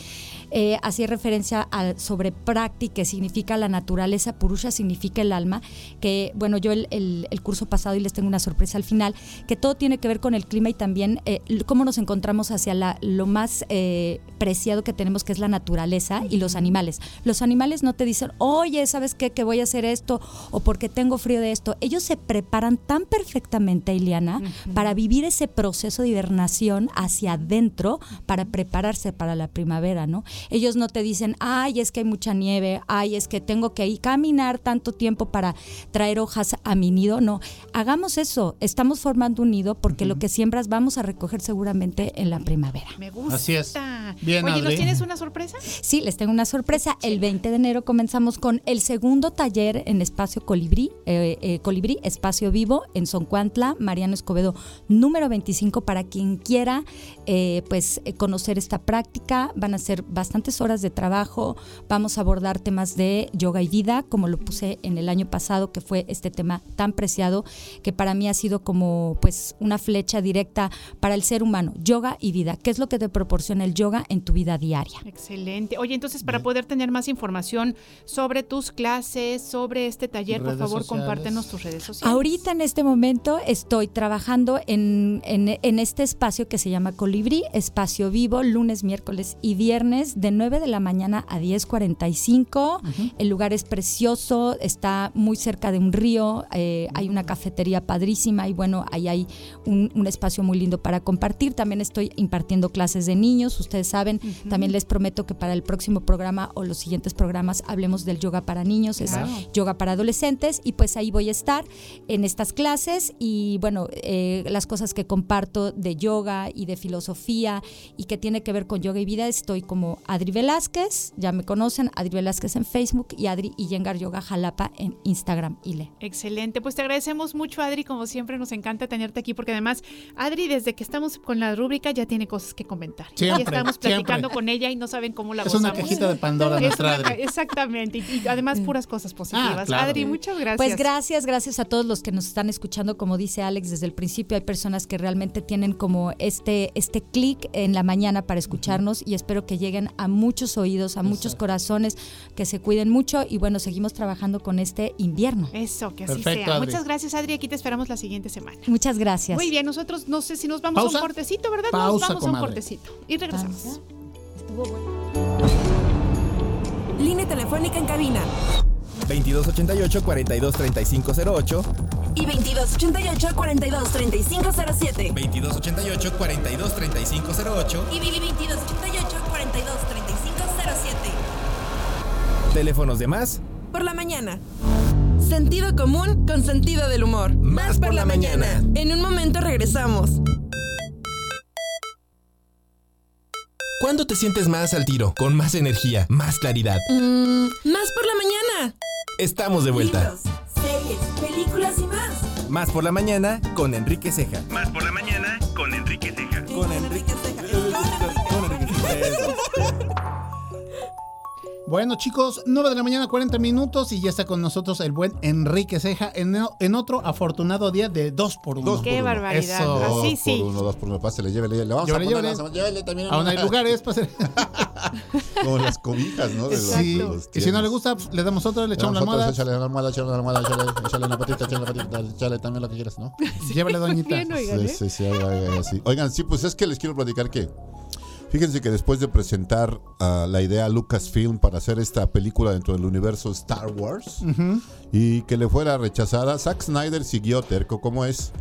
eh, hacía referencia al sobre practi, que significa la naturaleza, purusha significa el alma, que bueno, yo el, el- el curso pasado y les tengo una sorpresa al final, que todo tiene que ver con el clima y también eh, cómo nos encontramos hacia la, lo más eh, preciado que tenemos, que es la naturaleza y los animales. Los animales no te dicen, oye, ¿sabes qué? Que voy a hacer esto o porque tengo frío de esto. Ellos se preparan tan perfectamente, Ileana, para vivir ese proceso de hibernación hacia adentro, para prepararse para la primavera, ¿no? Ellos no te dicen, ay, es que hay mucha nieve, ay, es que tengo que ir caminar tanto tiempo para traer hojas a mi nido. No, hagamos eso. Estamos formando un nido porque lo que siembras vamos a recoger seguramente en la primavera. Me gusta. Así es. Bien, Oye, ¿nos tienes una sorpresa? Sí, les tengo una sorpresa. El 20 de enero comenzamos con el segundo taller en Espacio Colibrí, eh, eh, Colibrí, Espacio Vivo, en Soncuantla, Mariano Escobedo, número 25, para quien quiera eh, pues eh, conocer esta práctica. Van a ser bastantes horas de trabajo. Vamos a abordar temas de yoga y vida, como lo puse en el año pasado, que fue este tema tan preciado, que para mí ha sido como pues una flecha directa para el ser humano. Yoga y vida. ¿Qué es lo que te proporciona el yoga en tu vida diaria? Excelente. Oye, entonces para poder tener más información sobre tus clases, sobre este taller, por favor, sociales. compártenos tus redes sociales. Ahorita en este momento estoy trabajando en, en- en este espacio que se llama Colibrí, espacio vivo, lunes, miércoles y viernes, de 9 de la mañana a 10.45. El lugar es precioso, está muy cerca de un río, eh, hay una cafetería padrísima y bueno, ahí hay un, un espacio muy lindo para compartir. También estoy impartiendo clases de niños, ustedes saben, también les prometo que para el próximo programa o los siguientes programas hablemos del yoga para niños, es yoga para adolescentes y pues ahí voy a estar en estas clases y bueno, eh, las cosas que comparto de yoga y de filosofía y que tiene que ver con yoga y vida, estoy como Adri Velázquez, ya me conocen, Adri Velázquez en Facebook y Adri y Yengar Yoga Jalapa en Instagram y le. Excelente, pues te agradecemos mucho Adri, como siempre nos encanta tenerte aquí porque además Adri desde que estamos con la rúbrica ya tiene cosas que comentar. Siempre, ya estamos platicando siempre. con ella y no saben cómo la Es una cajita de Pandora Es nuestra Adri. Exactamente, y, y además puras cosas positivas. Ah, claro. Adri, muchas gracias. Pues gracias, gracias a todos los que nos están escuchando. Como dice Alex desde el principio, hay personas que realmente tienen como este, este clic en la mañana para escucharnos y espero que lleguen a muchos oídos, a muchos corazones, que se cuiden mucho y bueno, seguimos trabajando con este invierno. Eso, que así Perfecto, sea. Adri. Muchas gracias Adri, aquí te esperamos la siguiente semana. Muchas gracias. Muy bien, nosotros no sé si nos vamos a un cortecito, ¿verdad? Pausa, nos vamos a un cortecito y regresamos. Línea telefónica en cabina 2288 423508 y 2288 423507 2288 423508 y 2288 423507 Teléfonos de más. por la mañana. Sentido común con sentido del humor. Más por la mañana. En un momento regresamos. ¿Cuándo te sientes más al tiro? Con más energía, más claridad. Mm, más por la mañana. Estamos de vuelta. Libros, series, películas y más. Más por la mañana con Enrique Ceja. Más por la mañana con Enrique Ceja. Con Enrique Con Enrique Ceja. Bueno, chicos, 9 de la mañana, 40 minutos y ya está con nosotros el buen Enrique Ceja en, en otro afortunado día de 2 por 1 Dos Qué uno. barbaridad. Eso. Así Dos sí. por uno, dos por uno. Pásale, llévele, llévele. Vamos Llévele, a poner llévele. las- llévele también Aún hay lugares para hacer. Como las cobijas, ¿no? De los- Sí. de los Y si no le gusta, pues, le damos otra, le Le echamos la almohada. Échale la almohada, échale la almohada, échale, échale una patita, échale una patita, échale también lo que quieras, ¿no? Llévele, doñita. Bien, oigan, Sí, ¿eh? sí, sí, sí. Oigan, sí, pues es que les quiero platicar que Fíjense que después de presentar ah, la idea a Lucasfilm para hacer esta película dentro del universo Star Wars y que le fuera rechazada, Zack Snyder siguió terco como es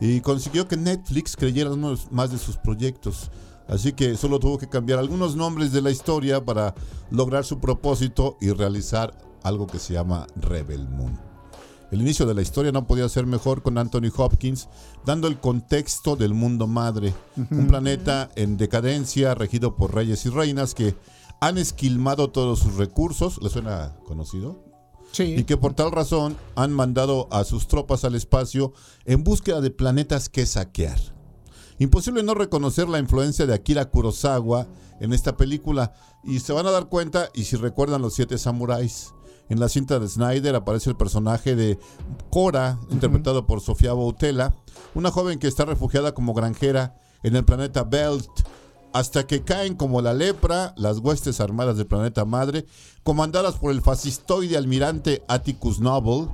y consiguió que Netflix creyera uno más de sus proyectos. Así que solo tuvo que cambiar algunos nombres de la historia para lograr su propósito y realizar algo que se llama Rebel Moon. El inicio de la historia no podía ser mejor con Anthony Hopkins, dando el contexto del mundo madre, un planeta en decadencia regido por reyes y reinas que han esquilmado todos sus recursos. ¿Le suena conocido? Sí. Y que por tal razón han mandado a sus tropas al espacio en búsqueda de planetas que saquear. Imposible no reconocer la influencia de Akira Kurosawa en esta película y se van a dar cuenta y si recuerdan los siete samuráis. En la cinta de Snyder aparece el personaje de Cora, interpretado por Sofía Boutella, una joven que está refugiada como granjera en el planeta Belt, hasta que caen como la lepra las huestes armadas del planeta madre, comandadas por el fascistoide almirante Atticus Noble,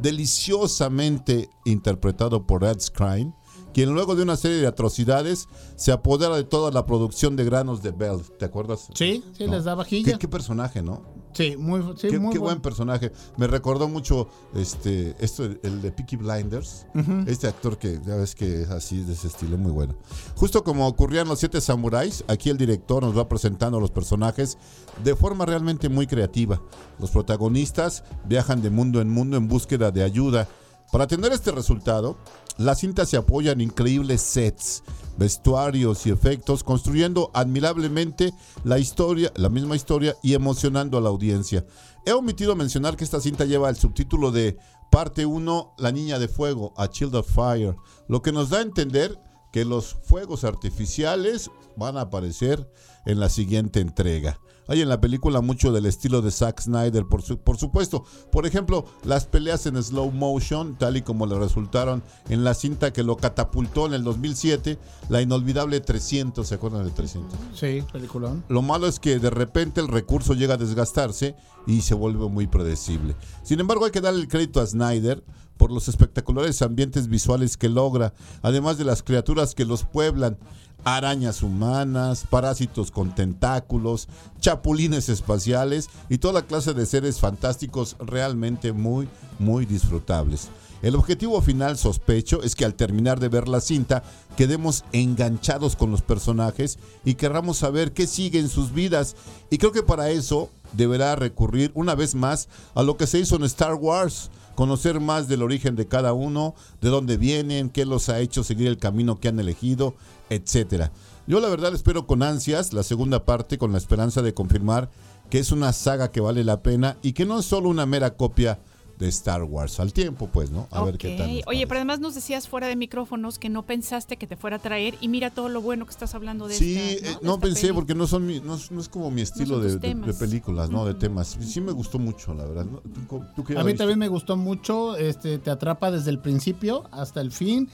deliciosamente interpretado por Ed Skrein, quien luego de una serie de atrocidades se apodera de toda la producción de granos de Bell. ¿Te acuerdas? Sí, sí, No. les da vajilla. ¿Qué, qué personaje, ¿no? Sí, muy, sí, qué muy qué buen personaje. Me recordó mucho este esto el de Peaky Blinders. Ujú. Este actor que ya ves que es así de ese estilo muy bueno. Justo como ocurría en los siete samuráis, aquí el director nos va presentando a los personajes de forma realmente muy creativa. Los protagonistas viajan de mundo en mundo en búsqueda de ayuda. Para tener este resultado, la cinta se apoya en increíbles sets, vestuarios y efectos, construyendo admirablemente la historia, la misma historia y emocionando a la audiencia. He omitido mencionar que esta cinta lleva el subtítulo de Parte 1, La Niña de Fuego, A Child of Fire, lo que nos da a entender que los fuegos artificiales van a aparecer en la siguiente entrega. Hay en la película mucho del estilo de Zack Snyder, por, su- por supuesto. Por ejemplo, las peleas en slow motion, tal y como le resultaron en la cinta que lo catapultó en el 2007, la inolvidable 300, ¿se acuerdan de 300? Sí, peliculón. Lo malo es que de repente el recurso llega a desgastarse y se vuelve muy predecible. Sin embargo, hay que darle el crédito a Snyder por los espectaculares ambientes visuales que logra, además de las criaturas que los pueblan, arañas humanas, parásitos con tentáculos, chapulines espaciales y toda clase de seres fantásticos realmente muy, muy disfrutables. El objetivo final, sospecho, es que al terminar de ver la cinta quedemos enganchados con los personajes y querramos saber qué sigue en sus vidas. Y creo que para eso deberá recurrir una vez más a lo que se hizo en Star Wars, conocer más del origen de cada uno, de dónde vienen, qué los ha hecho seguir el camino que han elegido, etcétera. Yo la verdad espero con ansias la segunda parte con la esperanza de confirmar que es una saga que vale la pena y que no es solo una mera copia de Star Wars. Al tiempo, pues, ¿no? A ver qué tal. nos Oye, pero además nos decías fuera de micrófonos que no pensaste que te fuera a traer y mira todo lo bueno que estás hablando de Sí, esta, eh, De no esta pensé peli. porque no son mi- no, es- no es como mi estilo de, de- de temas. películas, ¿no? De temas. Sí me gustó mucho, la verdad. ¿no? ¿Tú- tú qué A mí también me gustó mucho, este, te atrapa desde el principio hasta el fin.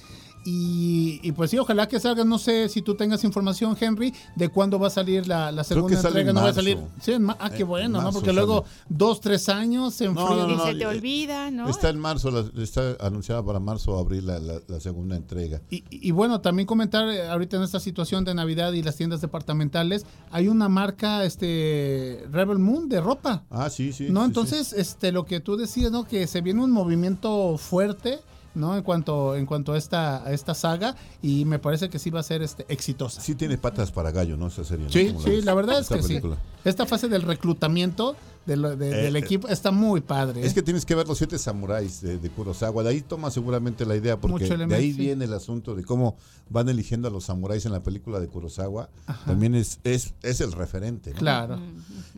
Y, y pues sí, ojalá que salga, no sé si tú tengas información, Henry, de cuándo va a salir la, segunda entrega. en No va a salir. Sí, en ma- ah, qué bueno, en ¿no? Porque sale. luego dos, tres años se enfría. no, no, Y se te eh, olvida, ¿no? Está en marzo, la- está anunciada para marzo o abril la, segunda entrega. Y, y bueno, también comentar eh, ahorita en esta situación de Navidad y las tiendas departamentales, hay una marca, este, Rebel Moon de ropa. Ah, sí, sí. ¿no? sí, Entonces, este, lo que tú decías, ¿no? Que se viene un movimiento fuerte, ¿no? En cuanto, en cuanto a esta, a esta saga, y me parece que sí va a ser este, exitosa. Sí tiene patas para gallo, ¿no? Esa serie. ¿no? Sí, sí, la verdad es que sí. película. Esta fase del reclutamiento de lo- de- Eh, del eh, equipo está muy padre. Es ¿eh? que tienes que ver los siete samuráis de, de Kurosawa. De ahí toma seguramente la idea, porque Mucho de elemento, ahí sí. viene el asunto de cómo van eligiendo a los samuráis en la película de Kurosawa. También es, es, es el referente. ¿no? Claro.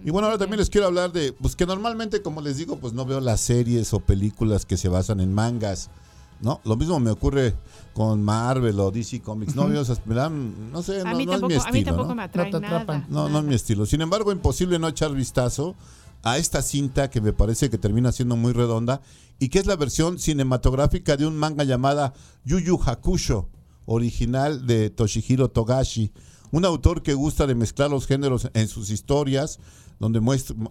Y bueno, ahora también les quiero hablar de, pues que normalmente, como les digo, pues no veo las series o películas que se basan en mangas, ¿no? Lo mismo me ocurre con Marvel o DC Comics. No veo esas, me dan, no sé, a, no, es mi a estilo, mí tampoco ¿no? me atrae No te atrapan. nada. No, no es mi estilo. Sin embargo, imposible no echar vistazo a esta cinta que me parece que termina siendo muy redonda y que es la versión cinematográfica de un manga llamada Yu Yu Hakusho, original de Toshihiro Togashi, un autor que gusta de mezclar los géneros en sus historias, donde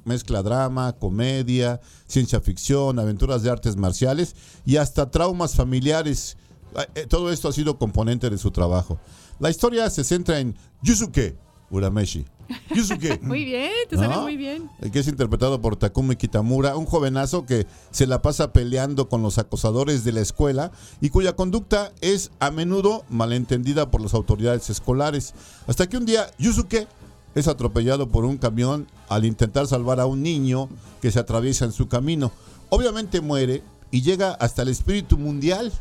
mezcla drama, comedia, ciencia ficción, aventuras de artes marciales y hasta traumas familiares. Eh, eh, Todo esto ha sido componente de su trabajo. La historia se centra en Yusuke, Urameshi. Yusuke. Muy bien, te sale ¿No? muy bien. que es interpretado por Takumi Kitamura, un jovenazo que se la pasa peleando con los acosadores de la escuela y cuya conducta es a menudo malentendida por las autoridades escolares. Hasta que un día Yusuke es atropellado por un camión al intentar salvar a un niño que se atraviesa en su camino. Obviamente muere y llega hasta el espíritu mundial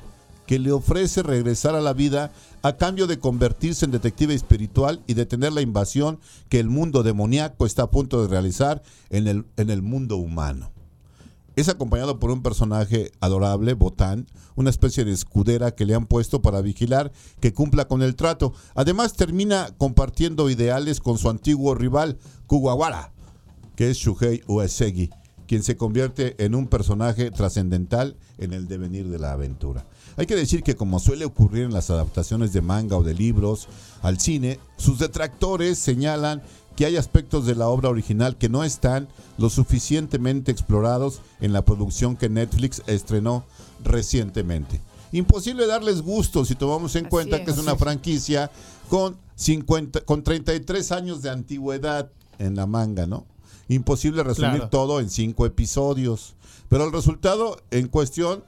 que le ofrece regresar a la vida a cambio de convertirse en detective espiritual y detener la invasión que el mundo demoníaco está a punto de realizar en el, en el mundo humano. Es acompañado por un personaje adorable, Botán, una especie de escudera que le han puesto para vigilar que cumpla con el trato. Además termina compartiendo ideales con su antiguo rival, Kuwawara, que es Shuhei Uesegi, quien se convierte en un personaje trascendental en el devenir de la aventura. Hay que decir que como suele ocurrir en las adaptaciones de manga o de libros al cine, sus detractores señalan que hay aspectos de la obra original que no están lo suficientemente explorados en la producción que Netflix estrenó recientemente. Imposible darles gusto si tomamos en Así cuenta que es. es una franquicia con 50 con 33 años de antigüedad en la manga, ¿no? Imposible resumir Claro. todo en cinco episodios. Pero el resultado en cuestión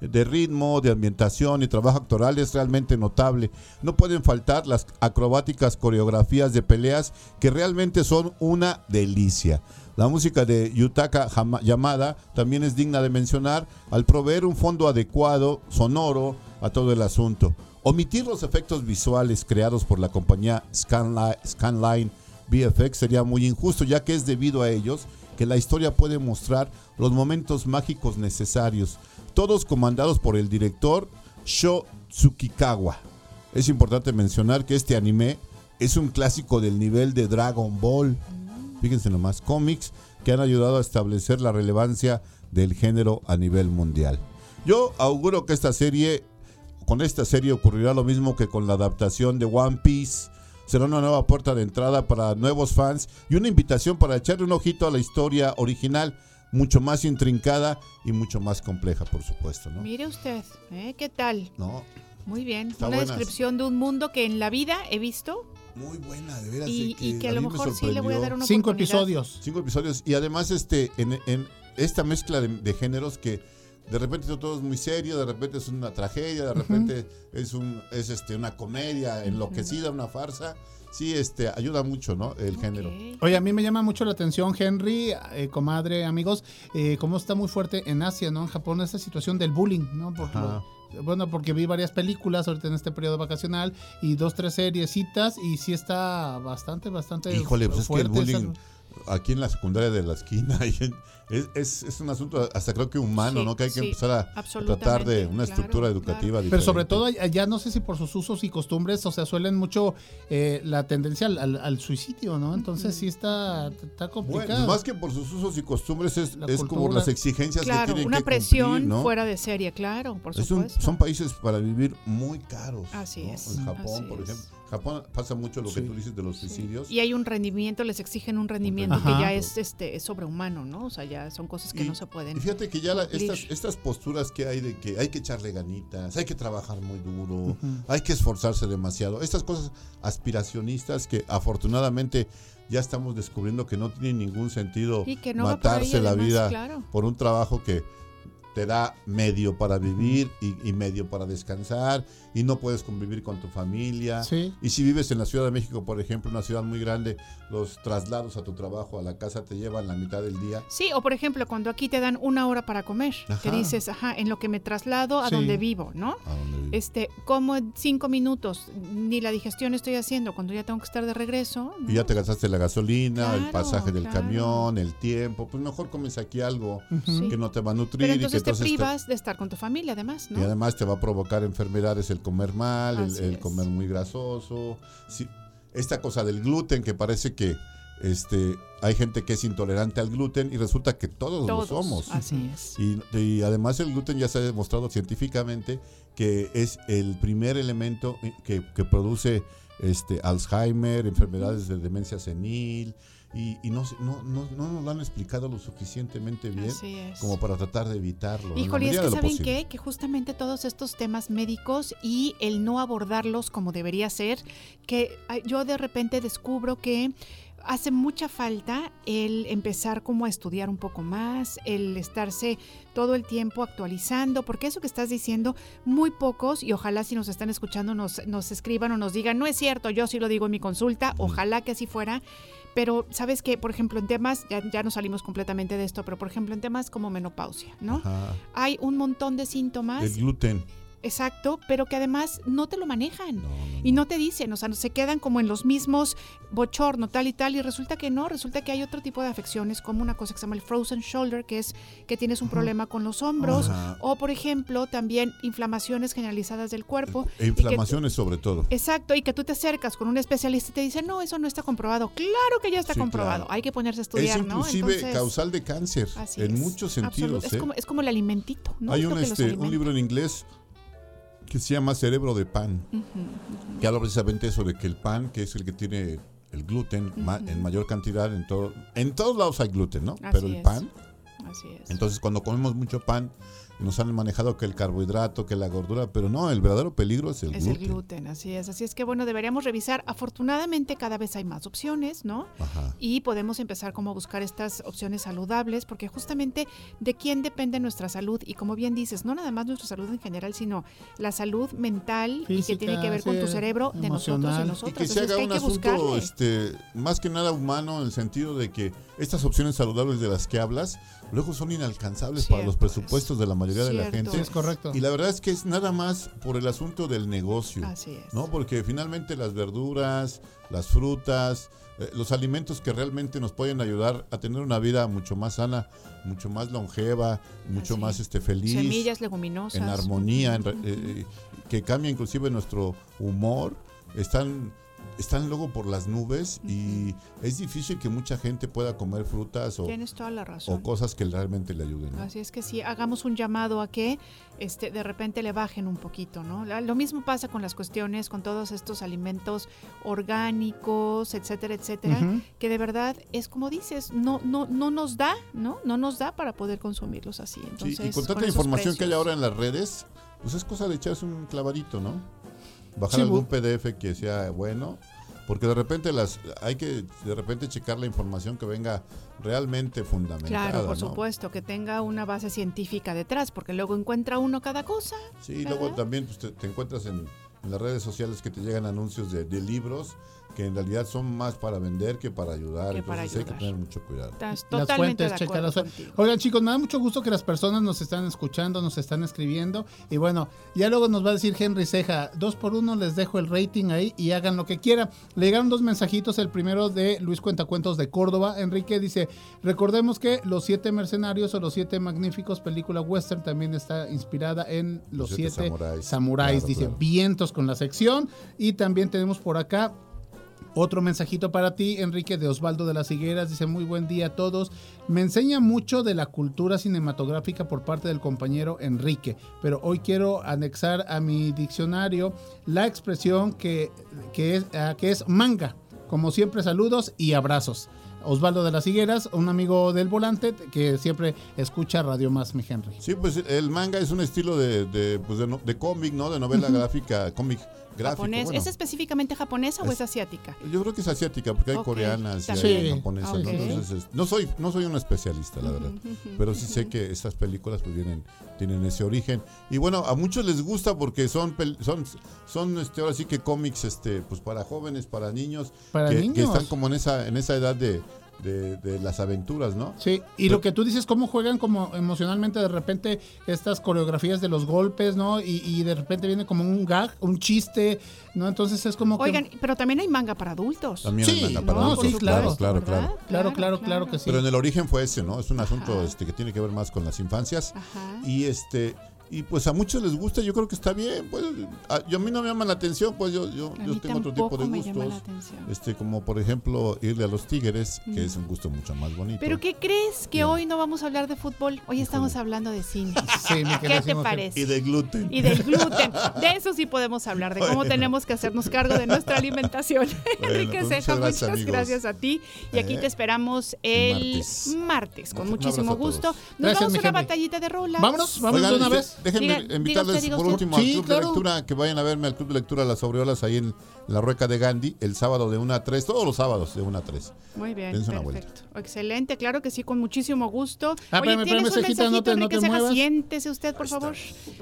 de ritmo, de ambientación y trabajo actoral es realmente notable. No pueden faltar las acrobáticas coreografías de peleas que realmente son una delicia. La música de Yutaka Yamada también es digna de mencionar al proveer un fondo adecuado, sonoro, a todo el asunto. Omitir los efectos visuales creados por la compañía Scanli- Scanline VFX sería muy injusto, ya que es debido a ellos que la historia puede mostrar los momentos mágicos necesarios, todos comandados por el director Sho Tsukikawa. Es importante mencionar que este anime es un clásico del nivel de Dragon Ball. Fíjense nomás, cómics que han ayudado a establecer la relevancia del género a nivel mundial. Yo auguro que esta serie, con esta serie ocurrirá lo mismo que con la adaptación de One Piece. Será una nueva puerta de entrada para nuevos fans y una invitación para echarle un ojito a la historia original, mucho más intrincada y mucho más compleja, por supuesto, ¿no? Mire usted, ¿eh? ¿qué tal? No, Muy bien. Está Una buenas. descripción de un mundo que en la vida he visto muy buena, de veras. y, que y que a lo mejor sí le voy a dar una Cinco oportunidad. episodios. Cinco episodios. Y además, este, en, en esta mezcla de, de géneros que de repente todo es muy serio, de repente es una tragedia, de repente es un, es este, una comedia enloquecida, una farsa. Sí, este, ayuda mucho, ¿no? El género. Oye, a mí me llama mucho la atención, Henry, eh, comadre, amigos, eh, cómo está muy fuerte en Asia, ¿no? En Japón, esta situación del bullying, ¿no? Por Ajá. lo- bueno, porque vi varias películas ahorita en este periodo vacacional y dos, tres seriecitas y sí está bastante, bastante Híjole, pues es que el esa- bullying aquí en la secundaria de la esquina y en- es, es, es un asunto hasta creo que humano, Sí, ¿no? Que hay que sí, empezar a- tratar de una claro, estructura educativa Pero sobre todo allá, no sé si por sus usos y costumbres, o sea, suelen mucho eh, la tendencia al, al- al suicidio, ¿no? Entonces sí está, está Bueno, complicado. más que por sus usos y costumbres es, La es como las exigencias que Claro, tienen una que presión cumplir, ¿no? fuera de serie, claro, por Es un- supuesto. son países para vivir muy caros. Así ¿no? es, En Japón, así por es. ejemplo. Japón pasa mucho lo que tú dices de los suicidios. Y hay un rendimiento, les exigen un rendimiento Ajá. que ya es este es sobrehumano, ¿no? O sea, ya son cosas que Y- no se pueden. Y fíjate que ya la- estas, estas posturas que hay de que hay que echarle ganitas, hay que trabajar muy duro, Ujú. hay que esforzarse demasiado, estas cosas aspiracionistas que afortunadamente ya estamos descubriendo que no tienen ningún sentido Y que no por ahí, matarse la además, vida claro. por un trabajo que te da medio para vivir y, y medio para descansar y no puedes convivir con tu familia. Sí. Y si vives en la Ciudad de México, por ejemplo, una ciudad muy grande, los traslados a tu trabajo, a la casa, te llevan la mitad del día. Sí, o por ejemplo, cuando aquí te dan una hora para comer, que Ajá. dices, ajá, en lo que me traslado a Sí. donde vivo, ¿no? ¿A dónde vives? Este, como cinco minutos, ni la digestión estoy haciendo cuando ya tengo que estar de regreso. ¿no? Y ya te gastaste la gasolina, el pasaje del claro. camión, el tiempo. Pues mejor comes aquí algo que no te va a nutrir y que te privas de estar con tu familia, además, ¿no? y además te va a provocar enfermedades el comer mal, el, comer muy grasoso. Sí, esta cosa del gluten que parece que este hay gente que es intolerante al gluten y resulta que todos, Todos, lo somos. así es. Y, y además el gluten ya se ha demostrado científicamente que es el primer elemento que, que produce este Alzheimer, enfermedades de demencia senil y, y no, no, no, no nos lo han explicado lo suficientemente bien como para tratar de evitarlo. Híjole, es que ¿saben qué? Que justamente todos estos temas médicos y el no abordarlos como debería ser, que yo de repente descubro que hace mucha falta el empezar como a estudiar un poco más, el estarse todo el tiempo actualizando, porque eso que estás diciendo, muy pocos, y ojalá si nos están escuchando nos, nos escriban o nos digan, no es cierto, yo sí lo digo en mi consulta, ojalá que así fuera, pero sabes que, por ejemplo, en temas, ya, ya nos salimos completamente de esto, pero por ejemplo en temas como menopausia, ¿no? Ajá. Hay un montón de síntomas. El gluten. Exacto, pero que además no te lo manejan y no te dicen, o sea, se quedan como en los mismos bochorno, tal y tal, y resulta que no, resulta que hay otro tipo de afecciones, como una cosa que se llama el frozen shoulder, que es que tienes un problema con los hombros, o por ejemplo, también inflamaciones generalizadas del cuerpo. E inflamaciones sobre todo. Exacto, y que tú te acercas con un especialista y te dice, no, eso no está comprobado. Claro que ya está Sí, comprobado, claro. hay que ponerse a estudiar, es ¿no? inclusive Entonces, causal de cáncer en es, muchos sentidos. Es, ¿eh? como, es como el alimentito, ¿no? Hay un, este, un libro en inglés que se llama Cerebro de Pan, que habla precisamente eso de que el pan, que es el que tiene el gluten en mayor cantidad en todo, en todos lados hay gluten, ¿no? Así Pero el es. pan, Así es. entonces cuando comemos mucho pan nos han manejado que el carbohidrato, que la gordura, pero no, el verdadero peligro es el es gluten. el gluten, así es. Así es que bueno, deberíamos revisar. Afortunadamente cada vez hay más opciones, ¿no? Ajá. Y podemos empezar como a buscar estas opciones saludables, porque justamente de quién depende nuestra salud. Y como bien dices, no nada más nuestra salud en general, sino la salud mental y que tiene que ver con tu cerebro, de nosotros y emocional. Y que se es haga un que asunto este, más que nada humano en el sentido de que estas opciones saludables de las que hablas luego son inalcanzables para los presupuestos de la mayoría de la gente. Sí, es correcto. Y la verdad es que es nada más por el asunto del negocio. Así es. ¿no? Porque finalmente las verduras, las frutas, eh, los alimentos que realmente nos pueden ayudar a tener una vida mucho más sana, mucho más longeva, mucho Así. más este feliz, Semillas leguminosas. en armonía, en re- eh, que cambia inclusive nuestro humor, están están luego por las nubes y es difícil que mucha gente pueda comer frutas o, Tienes toda la o razón. cosas que realmente le ayuden. ¿no? Así es que sí, hagamos un llamado a que este, de repente le bajen un poquito, ¿no? La- Lo mismo pasa con las cuestiones, con todos estos alimentos orgánicos, etcétera, etcétera, que de verdad es como dices, no, no, no nos da, ¿no? No nos da para poder consumirlos así. Sí, Entonces, y con tanta esos información que hay ahora en las redes, pues es cosa de echarse un clavadito, ¿no? Bajar Sí, algún PDF que sea bueno, porque de repente las hay que de repente checar la información que venga realmente fundamentada. Claro, por ¿no? supuesto, que tenga una base científica detrás, porque luego encuentra uno cada cosa. Sí, y luego también pues, te, te encuentras en, en las redes sociales que te llegan anuncios de, de libros que en realidad son más para vender que para ayudar. Que para Entonces hay que tener mucho cuidado. Estás las totalmente fuentes, de checar acuerdo las fuentes. contigo. Oigan, chicos, me da mucho gusto que las personas nos están escuchando, nos están escribiendo. Y bueno, ya luego nos va a decir Henry Ceja, dos por uno les dejo el rating ahí y hagan lo que quieran. Le llegaron dos mensajitos, el primero de Luis Cuentacuentos de Córdoba. Enrique dice, recordemos que Los Siete Mercenarios o Los Siete Magníficos, película western, también está inspirada en Los, Los Siete Siete, Samuráis. Samuráis. Claro, dice, claro. vientos con la sección. Y también tenemos por acá otro mensajito para ti, Enrique de Osvaldo de las Higueras. Dice, muy buen día a todos. Me enseña mucho de la cultura cinematográfica por parte del compañero Enrique, pero hoy quiero anexar a mi diccionario la expresión que, que, es, que es manga. Como siempre, saludos y abrazos. Osvaldo de las Higueras, un amigo del volante que siempre escucha Radio Más, mi Henry. Sí, pues el manga es un estilo de, de, pues, de, no- de cómic, ¿no? De novela gráfica, cómic gráfico. Japonés. bueno. ¿Es específicamente japonesa o Es- asiática? Yo creo que es asiática, porque hay coreanas y hay japonesas. ¿no? Entonces, es- no soy no soy un especialista, la verdad. Pero sí sé que estas películas pues vienen tienen ese origen. Y bueno, a muchos les gusta porque son pel- son son este ahora sí que cómics este pues para jóvenes, para niños, Para que, niños. que están como en esa en esa edad de, de, de las aventuras, ¿no? Sí, y lo que tú dices, cómo juegan como emocionalmente de repente estas coreografías de los golpes, ¿no? Y, y de repente viene como un gag, un chiste, ¿no? Entonces es como que... Oigan, pero también hay manga para adultos. También hay Sí, manga para no, adultos, sí, claro. claro, claro. Claro, claro, claro que sí. Pero en el origen fue ese, ¿no? Es un asunto este que tiene que ver más con las infancias. Ajá. Y este y pues a muchos les gusta, yo creo que está bien, pues a, yo a mí no me llama la atención, pues yo, yo, tengo otro tipo de tampoco me llama la gustos, atención. este como por ejemplo irle a los Tigres, Mm. que es un gusto mucho más bonito. ¿Pero qué crees? Que hoy no vamos a hablar de fútbol. Hoy estamos hablando de cine. Sí, mi ¿Qué te parece? y de gluten. Y del gluten. De eso sí podemos hablar, de cómo Bueno. tenemos que hacernos cargo de nuestra alimentación. Bueno, Enrique pues Ceja, muchas gracias, muchas amigos. gracias a ti. Y aquí Eh, te esperamos el martes. martes, con Un muchísimo gusto. Nos Gracias, vamos a una Henry. batallita de rolas. Vámonos, vámonos Oigan, de una vez. Déjenme Diga- diga invitarles usted, por último al Sí, Club claro. de Lectura, que vayan a verme al Club de Lectura Las Aureolas ahí en la Rueca de Gandhi, el sábado de 1 a 3, todos los sábados de 1 a 3. Muy bien, Dense una perfecto. Excelente, claro que sí, con muchísimo gusto. Ah, Oye, espérame, ¿tienes espérame, un no te- no te Enrique Ceja? muevas. Siéntese usted, por favor.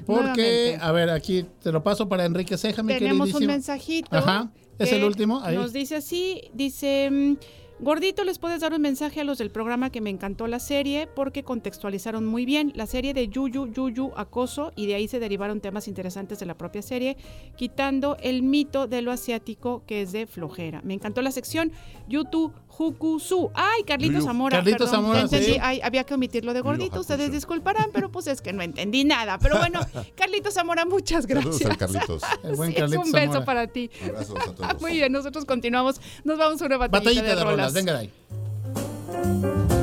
Porque, Nuevamente. a ver, aquí te lo paso para Enrique Ceja, mi Tenemos un mensajito. Ajá, es el último, ahí. Nos dice así, dice, mm, Gordito, ¿les puedes dar un mensaje a los del programa que me encantó la serie? Porque contextualizaron muy bien la serie de Yuyu, Yuyu, Acoso, y de ahí se derivaron temas interesantes de la propia serie, quitando el mito de lo asiático que es de flojera. Me encantó la sección YouTube Jukusu. Ay, Carlitos Yuyu. Zamora. Carlitos perdón, Zamora, sí. Ay, había que omitirlo de Gordito. Ustedes disculparán, pero pues es que no entendí nada. Pero bueno, Carlitos Zamora, muchas Saludos gracias. al Carlitos. El buen Sí, es Carlitos un beso Zamora. para ti. Abrazos a todos. Muy bien, nosotros continuamos. Nos vamos a una batallita, Batallita de, de rolas, rolas. venga de ahí.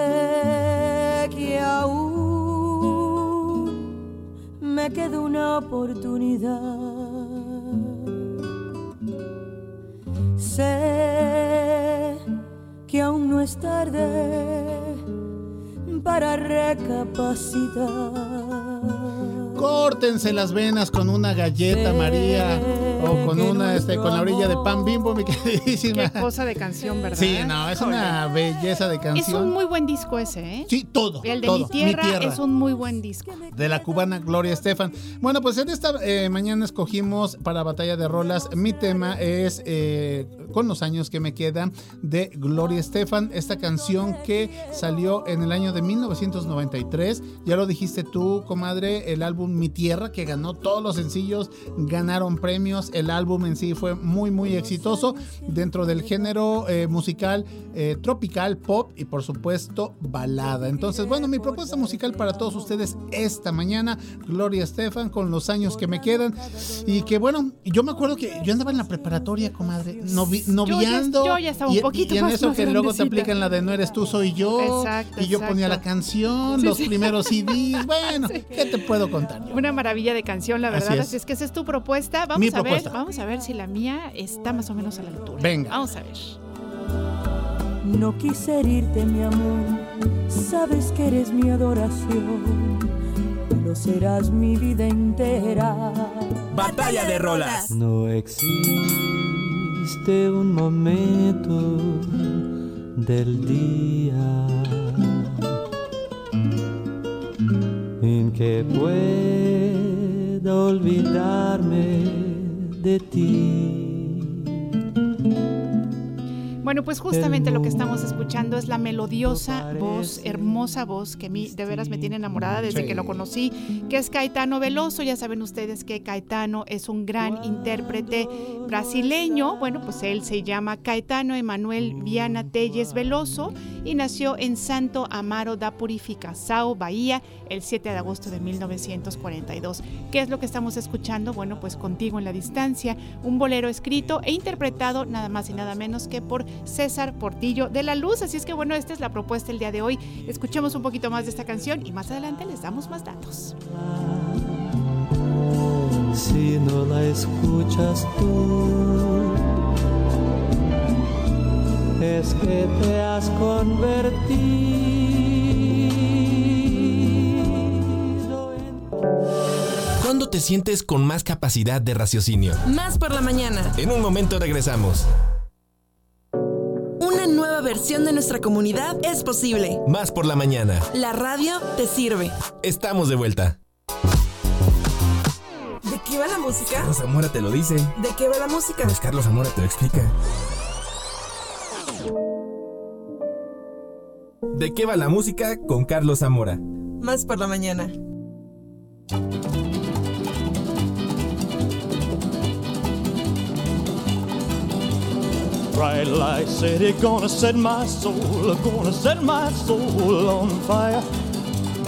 me queda una oportunidad. Sé que aún no es tarde para recapacitar. Córtense las venas con una galleta, María, o con una, este, con la orilla de pan bimbo, mi queridísima. Qué cosa de canción, ¿verdad? Sí, no, es una belleza de Es canción. un muy buen disco ese, ¿eh? Sí, todo. El de todo. mi, tierra es un muy buen disco. de la cubana Gloria Estefan. Bueno, pues en esta eh, mañana escogimos para Batalla de Rolas. Mi tema es eh, Con los años que me quedan de Gloria Estefan. Esta canción que salió en el año de 1993. Ya lo dijiste tú, comadre, el álbum Mi Tierra, que ganó todos los sencillos, ganaron premios. El álbum en sí fue muy, muy exitoso dentro del género eh, musical eh, tropical, pop y por supuesto balada. Entonces, bueno, mi propuesta musical para todos ustedes esta mañana, Gloria Estefan, con los años que me quedan. Y que bueno, yo me acuerdo que yo andaba en la preparatoria, comadre, novi- noviando. yo ya estaba un poquito y en más- eso que luego te aplican la de no eres tú, soy yo. Exacto, y yo ponía la canción, Sí, los sí. primeros CDs. Bueno, ¿qué te puedo contar? Una maravilla de canción, la Así verdad. es. Así es que esa es tu propuesta. Vamos Mi a propuesta. ver, vamos a ver si la mía está más o menos a la altura. Venga. Vamos a ver. No quise herirte, mi amor. Sabes que eres mi adoración. Y lo serás mi vida entera. Batalla de rolas. No existe un momento del día en que pueda olvidarme de ti. Bueno, pues justamente lo que estamos escuchando es la melodiosa voz, hermosa voz que a mí de veras me tiene enamorada desde Sí. que lo conocí, que es Caetano Veloso. Ya saben ustedes que Caetano es un gran intérprete brasileño. Bueno, pues él se llama Caetano Emanuel Viana Telles Veloso y nació en Santo Amaro da Purificação, Bahía, el 7 de agosto de 1942. ¿Qué es lo que estamos escuchando? Bueno, pues contigo en la distancia, un bolero escrito e interpretado nada más y nada menos que por César Portillo de la Luz. Así es que bueno, esta es la propuesta el día de hoy. Escuchemos un poquito más de esta canción y más adelante les damos más datos. Si no la escuchas tú, es que te has convertido en... ¿Cuándo te sientes con más capacidad de raciocinio? Más por la mañana. En un momento regresamos. Una nueva versión de nuestra comunidad es posible. Más por la mañana. La radio te sirve. Estamos de vuelta. ¿De qué va la música? Carlos Zamora te lo dice. ¿De qué va la música? Pues Carlos Zamora te lo explica. ¿De qué va la música con Carlos Zamora? Más por la mañana. Bright light city, gonna set my soul, gonna set my soul on fire.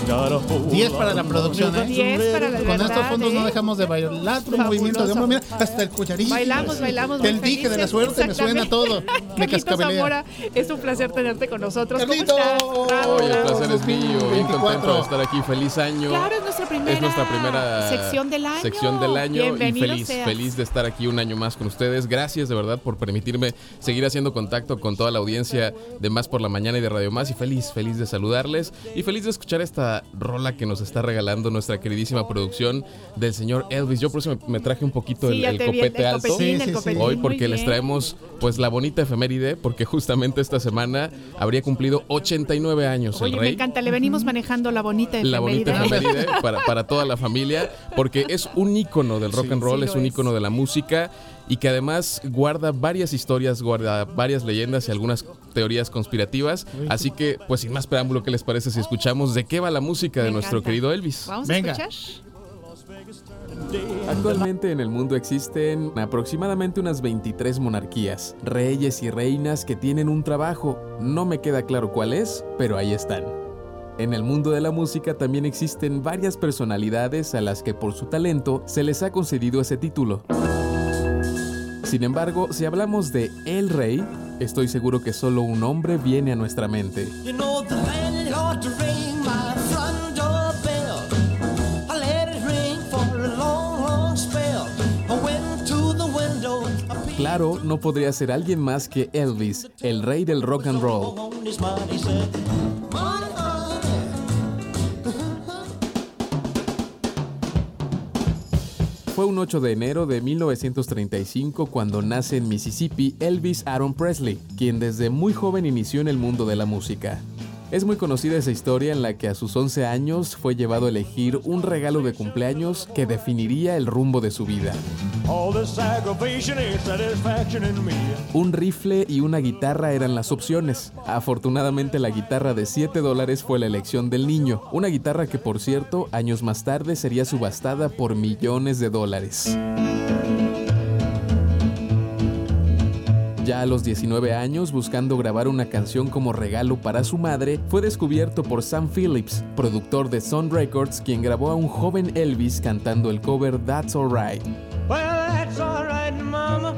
Got a whole 10 para la producción, ¿eh? 10 para la Con estos fondos no ¿eh? dejamos de bailar otro movimiento de hombro. Mira, hasta el cucharillo. Bailamos, bailamos. El dije de la suerte me suena todo. Me cascabelea. Zamora, es un placer tenerte con nosotros. ¿Cómo Carlito. estás? Bravo, Oye, el placer es mío, bien 24. contento de estar aquí. Feliz año. Claro, es nuestra primera, Es nuestra primera sección del año. sección del año y Bienvenido feliz, seas. feliz de estar aquí un año más con ustedes. Gracias de verdad por permitirme seguir haciendo contacto con toda la audiencia de Más por la Mañana y de Radio Más y feliz, feliz de saludarles y feliz de escuchar esta rola que nos está regalando nuestra queridísima producción del señor Elvis. Yo por eso me, me traje un poquito Sí, el, ya el te vi, el copete alto. copetín, hoy porque les traemos pues la bonita efeméride porque justamente esta semana habría cumplido 89 años Oye, el me rey. encanta, le venimos manejando la bonita la bonita efeméride. efeméride para, para toda la familia, porque es un ícono del rock Sí, and roll, sí es un es. ícono de la música y que además guarda varias historias, guarda varias leyendas y algunas teorías conspirativas. Así que, pues sin más preámbulo, ¿qué les parece si escuchamos de qué va la música de Me nuestro encanta. querido Elvis? Vamos Venga. a escuchar. Actualmente en el mundo existen aproximadamente unas 23 monarquías, reyes y reinas que tienen un trabajo. No me queda claro cuál es, pero ahí están. En el mundo de la música también existen varias personalidades a las que por su talento se les ha concedido ese título. Sin embargo, si hablamos de El Rey, estoy seguro que solo un hombre viene a nuestra mente. You know Claro, no podría ser alguien más que Elvis, el rey del rock and roll. Fue un 8 de enero de 1935 cuando nace en Mississippi Elvis Aaron Presley, quien desde muy joven inició en el mundo de la música. Es muy conocida esa historia en la que a sus 11 años fue llevado a elegir un regalo de cumpleaños que definiría el rumbo de su vida. Un rifle y una guitarra eran las opciones. Afortunadamente la guitarra de 7 dólares fue la elección del niño, una guitarra que por cierto años más tarde sería subastada por millones de dólares. Ya a los 19 años, buscando grabar una canción como regalo para su madre, fue descubierto por Sam Phillips, productor de Sun Records, quien grabó a un joven Elvis cantando el cover That's Alright. Well, that's all right, Mama.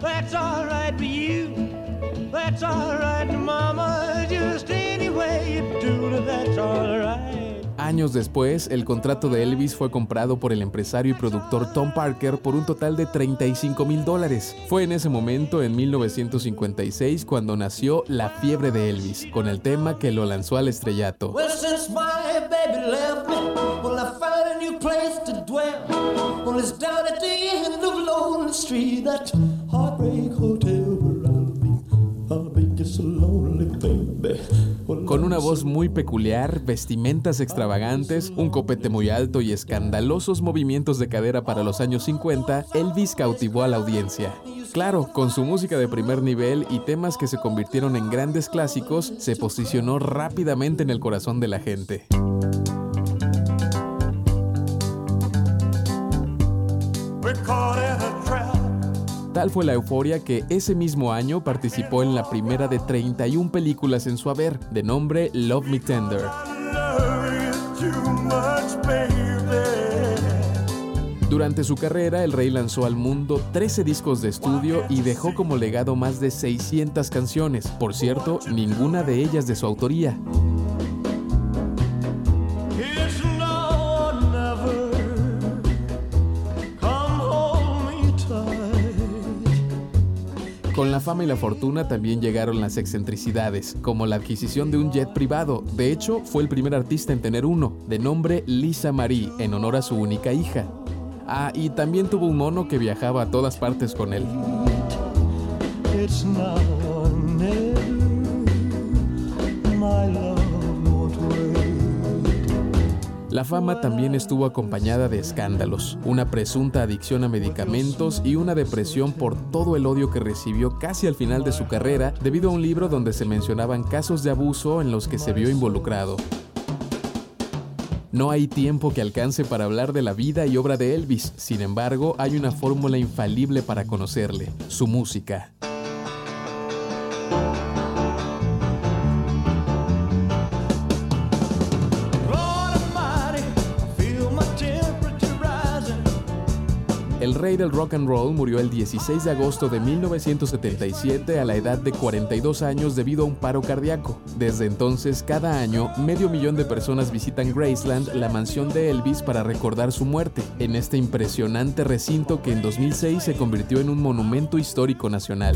That's all right for you. That's all right, Mama. Just you do that's all right. Años después, el contrato de Elvis fue comprado por el empresario y productor Tom Parker por un total de 35 mil dólares. Fue en ese momento, en 1956, cuando nació La fiebre de Elvis, con el tema que lo lanzó al estrellato. Con una voz muy peculiar, vestimentas extravagantes, un copete muy alto y escandalosos movimientos de cadera para los años 50, Elvis cautivó a la audiencia. Claro, con su música de primer nivel y temas que se convirtieron en grandes clásicos, se posicionó rápidamente en el corazón de la gente. Tal fue la euforia que ese mismo año participó en la primera de 31 películas en su haber, de nombre Love Me Tender. Durante su carrera, el rey lanzó al mundo 13 discos de estudio y dejó como legado más de 600 canciones. Por cierto, ninguna de ellas de su autoría. Con la fama y la fortuna también llegaron las excentricidades, como la adquisición de un jet privado. De hecho, fue el primer artista en tener uno, de nombre Lisa Marie, en honor a su única hija. Ah, y también tuvo un mono que viajaba a todas partes con él. La fama también estuvo acompañada de escándalos, una presunta adicción a medicamentos y una depresión por todo el odio que recibió casi al final de su carrera debido a un libro donde se mencionaban casos de abuso en los que se vio involucrado. No hay tiempo que alcance para hablar de la vida y obra de Elvis, sin embargo hay una fórmula infalible para conocerle, su música. Rey del rock and roll murió el 16 de agosto de 1977 a la edad de 42 años debido a un paro cardíaco. Desde entonces, cada año, medio millón de personas visitan Graceland, la mansión de Elvis, para recordar su muerte, en este impresionante recinto que en 2006 se convirtió en un monumento histórico nacional.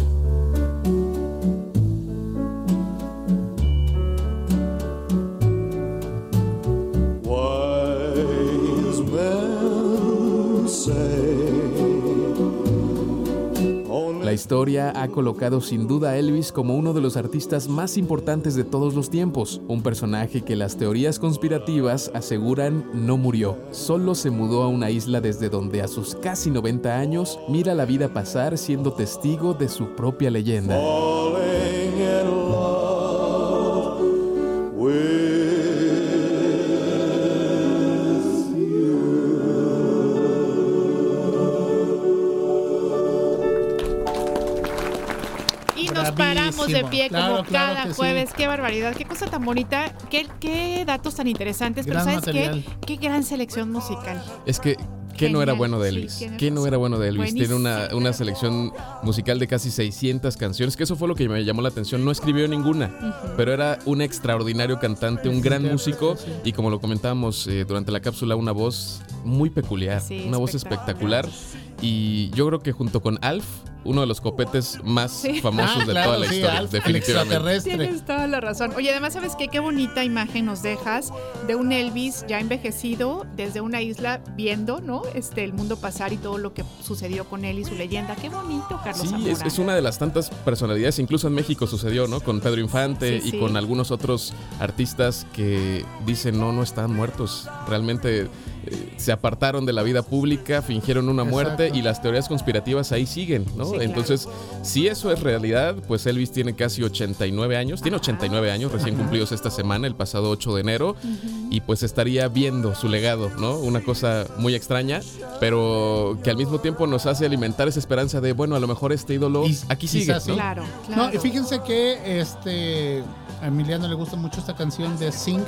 Historia ha colocado sin duda a Elvis como uno de los artistas más importantes de todos los tiempos, un personaje que las teorías conspirativas aseguran no murió, solo se mudó a una isla desde donde a sus casi 90 años mira la vida pasar siendo testigo de su propia leyenda. Nos paramos de pie Claro, como claro cada sí. jueves. Qué barbaridad, qué cosa tan bonita, qué, qué datos tan interesantes. Gran Pero ¿sabes material. qué? Qué gran selección musical. Es que, ¿qué no era bueno de sí, Elvis? tienes ¿Qué no era bueno de Elvis? Tiene una, una selección musical de casi 600 canciones, que eso fue lo que me llamó la atención. No escribió ninguna, pero era un extraordinario cantante, un gran músico y como lo comentábamos eh, durante la cápsula, una voz muy peculiar, Sí, una voz espectacular. Y yo creo que junto con Alf, uno de los copetes más Sí. famosos Ah, de claro, toda la sí, historia, definitivamente. Tienes toda la razón. Oye, además, ¿sabes qué? Qué bonita imagen nos dejas de un Elvis ya envejecido desde una isla viendo, ¿no? Este, el mundo pasar y todo lo que sucedió con él y su leyenda. Qué bonito, Carlos Sí, es, una de las tantas personalidades, incluso en México sucedió, ¿no? Con Pedro Infante Sí, y sí. con algunos otros artistas que dicen, no, no están muertos. Realmente eh, se apartaron de la vida pública, fingieron una muerte y las teorías conspirativas ahí siguen, ¿no? Sí, claro. Entonces, si eso es realidad, pues Elvis tiene casi 89 años, tiene 89 años recién cumplidos esta semana, el pasado 8 de enero, y pues estaría viendo su legado, ¿no? Una cosa muy extraña, pero que al mismo tiempo nos hace alimentar esa esperanza de, bueno, a lo mejor este ídolo aquí sigue. ¿no? Claro, No, claro. y fíjense que este a Emiliano le gusta mucho esta canción de Sing,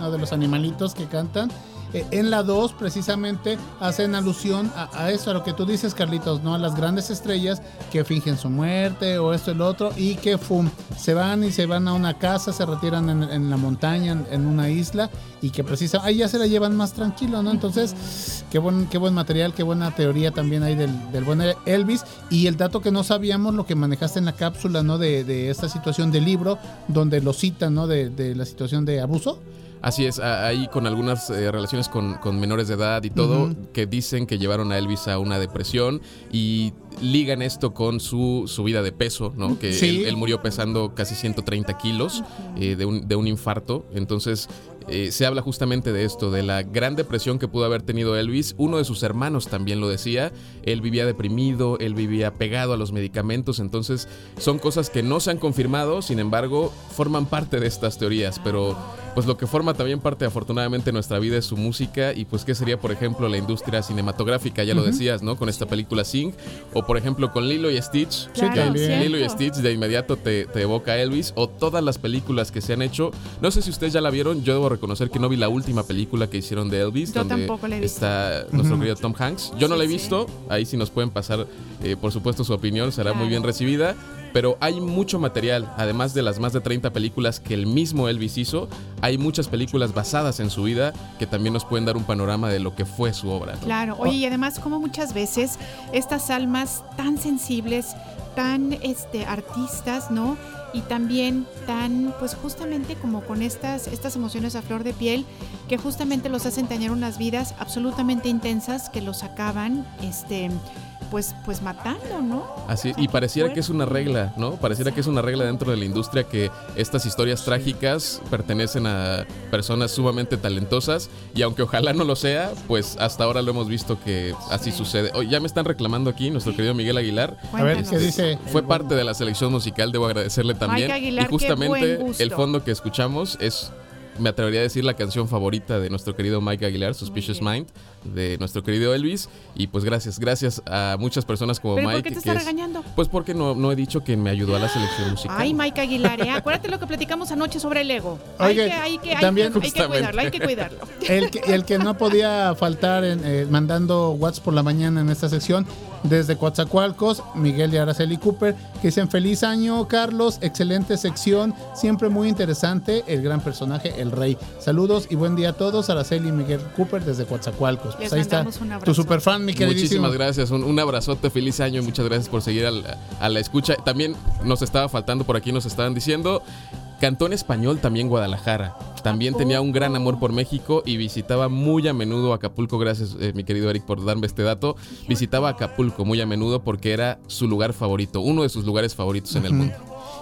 ¿no? de los animalitos que cantan. Eh, en la 2 precisamente hacen alusión a, eso, a lo que tú dices, Carlitos, ¿no? A las grandes estrellas que fingen su muerte o esto y lo otro y que fum, se van y se van a una casa, se retiran en, en la montaña, en, en una isla y que precisamente ahí ya se la llevan más tranquilo, ¿no? Entonces, qué buen, qué buen material, qué buena teoría también hay del, del buen Elvis y el dato que no sabíamos, lo que manejaste en la cápsula, ¿no? De, de esta situación del libro, donde lo citan, ¿no? De, de la situación de abuso. Así es, ahí con algunas eh, relaciones con, con menores de edad y todo, que dicen que llevaron a Elvis a una depresión y ligan esto con su subida de peso, ¿no? Que Sí. él, él murió pesando casi 130 kilos eh, de, un, de un infarto. Entonces, eh, se habla justamente de esto, de la gran depresión que pudo haber tenido Elvis. Uno de sus hermanos también lo decía. Él vivía deprimido, él vivía pegado a los medicamentos. Entonces, son cosas que no se han confirmado, sin embargo, forman parte de estas teorías. Pero, pues lo que forma también parte, afortunadamente, de nuestra vida es su música. Y, pues, ¿qué sería, por ejemplo, la industria cinematográfica? Ya lo decías, ¿no? Con esta película Sing. O, por ejemplo, con Lilo y Stitch. Sí, Claro, también. cierto. Lilo y Stitch de inmediato te, te evoca a Elvis. O todas las películas que se han hecho. No sé si ustedes ya la vieron. Yo debo reconocer que no vi la última película que hicieron de Elvis. Yo donde tampoco la he visto. está nuestro querido Tom Hanks. Yo no Sí, la he sí. visto. Ahí sí nos pueden pasar, eh, por supuesto, su opinión. Será muy bien recibida. Pero hay mucho material, además de las más de 30 películas que el mismo Elvis hizo, hay muchas películas basadas en su vida que también nos pueden dar un panorama de lo que fue su obra. Claro, oye, y además como muchas veces estas almas tan sensibles, tan este artistas, ¿no? Y también tan, pues justamente como con estas, estas emociones a flor de piel, que justamente los hacen tener unas vidas absolutamente intensas que los acaban, este, pues, pues matando, ¿no? Así, y pareciera que es una regla, ¿no? Pareciera que es una regla dentro de la industria que estas historias trágicas pertenecen a personas sumamente talentosas y aunque ojalá no lo sea, pues hasta ahora lo hemos visto que así sucede. Oh, ya me están reclamando aquí nuestro querido Miguel Aguilar. A ver, ¿qué dice? Fue parte de la selección musical, debo agradecerle también. Mike Aguilar, y qué justamente buen gusto. el fondo que escuchamos es me atrevería a decir la canción favorita de nuestro querido Mike Aguilar, Suspicious Mind, de nuestro querido Elvis. Y pues gracias, gracias a muchas personas como ¿Pero por Mike. qué te que está es- regañando? Pues porque no, no he dicho que me ayudó a la selección musical. Ay, Mike Aguilar, ¿eh? acuérdate lo que platicamos anoche sobre el ego. Hay que, hay que, hay también- que, hay que cuidarlo, hay que cuidarlo. El que, el que no podía faltar en, eh, mandando WhatsApp por la mañana en esta sección desde Coatzacoalcos, Miguel y Araceli Cooper, que dicen feliz año, Carlos, excelente sección, siempre muy interesante, el gran personaje, el rey. Saludos y buen día a todos, Araceli y Miguel Cooper desde Coatzacoalcos. Pues ahí está un tu superfan, mi queridísimo. Muchísimas gracias, un, un abrazote, feliz año y muchas gracias por seguir al- a la escucha. También nos estaba faltando por aquí, nos estaban diciendo, cantó en español también Guadalajara. También tenía un gran amor por México y visitaba muy a menudo Acapulco. Gracias, eh, mi querido Eric, por darme este dato. Visitaba Acapulco muy a menudo porque era su lugar favorito, uno de sus lugares favoritos en el mundo.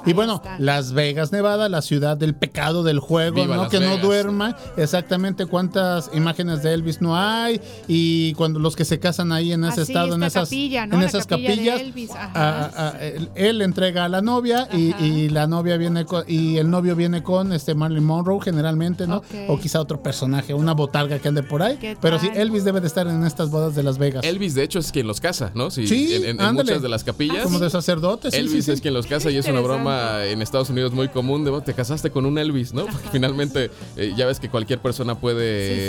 Y bueno, Las Vegas, Nevada, la ciudad del pecado del juego, Viva ¿no? Las que no duerma. Exactamente cuántas imágenes de Elvis no hay. Y cuando los que se casan ahí en ese estado, en esas, capilla, ¿no? en La esas capilla capillas, Elvis, ajá. a- a- él, él entrega a la novia y, y la novia viene con, y el novio viene con este Marilyn Monroe generalmente, ¿no? O quizá otro personaje, una botarga que ande por ahí. ¿Qué Pero sí? Elvis debe de estar en estas bodas de Las Vegas. Elvis, de hecho, es quien los casa, ¿no? Sí, Sí, en, en- en ándale. muchas de las capillas. Como de sacerdote, sí, Elvis sí, sí. es quien los casa y es una broma en Estados Unidos muy común de "Oh, te casaste con un Elvis, ¿no? Porque finalmente eh, ya ves que cualquier persona puede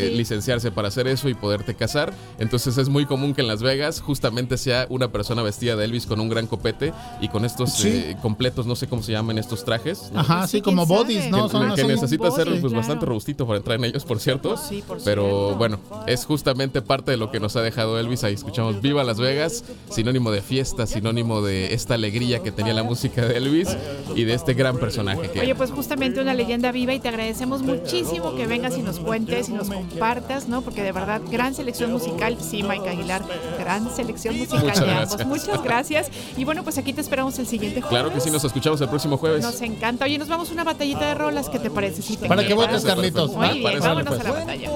Sí, sí. licenciarse para hacer eso y poderte casar. Entonces es muy común que en Las Vegas justamente sea una persona vestida de Elvis con un gran copete y con estos Sí. eh, completos, no sé cómo se llaman estos trajes. ¿no? Ajá, sí, como bodies, ¿no? Que, Son que así. necesita ser pues, claro. bastante robustito para entrar en ellos, por cierto. Sí, por Pero cierto. bueno, es justamente parte de lo que nos ha dejado Elvis. Ahí escuchamos Viva Las Vegas, sinónimo de fiesta, sinónimo de esta alegría que tenía la música de Elvis y de este gran personaje que Oye, pues justamente una leyenda viva y te agradecemos muchísimo que vengas y nos cuentes y nos compartas, ¿no? Porque de verdad, gran selección musical. Sí, Mike Aguilar, gran selección musical Muchas de gracias. ambos. Muchas gracias. Y bueno, pues aquí te esperamos el siguiente jueves. Claro que sí, nos escuchamos el próximo jueves. Nos encanta. Oye, nos vamos a una batallita de rolas. ¿Qué te parece? Si te Para que votes, Carlitos. Vámonos a la batalla.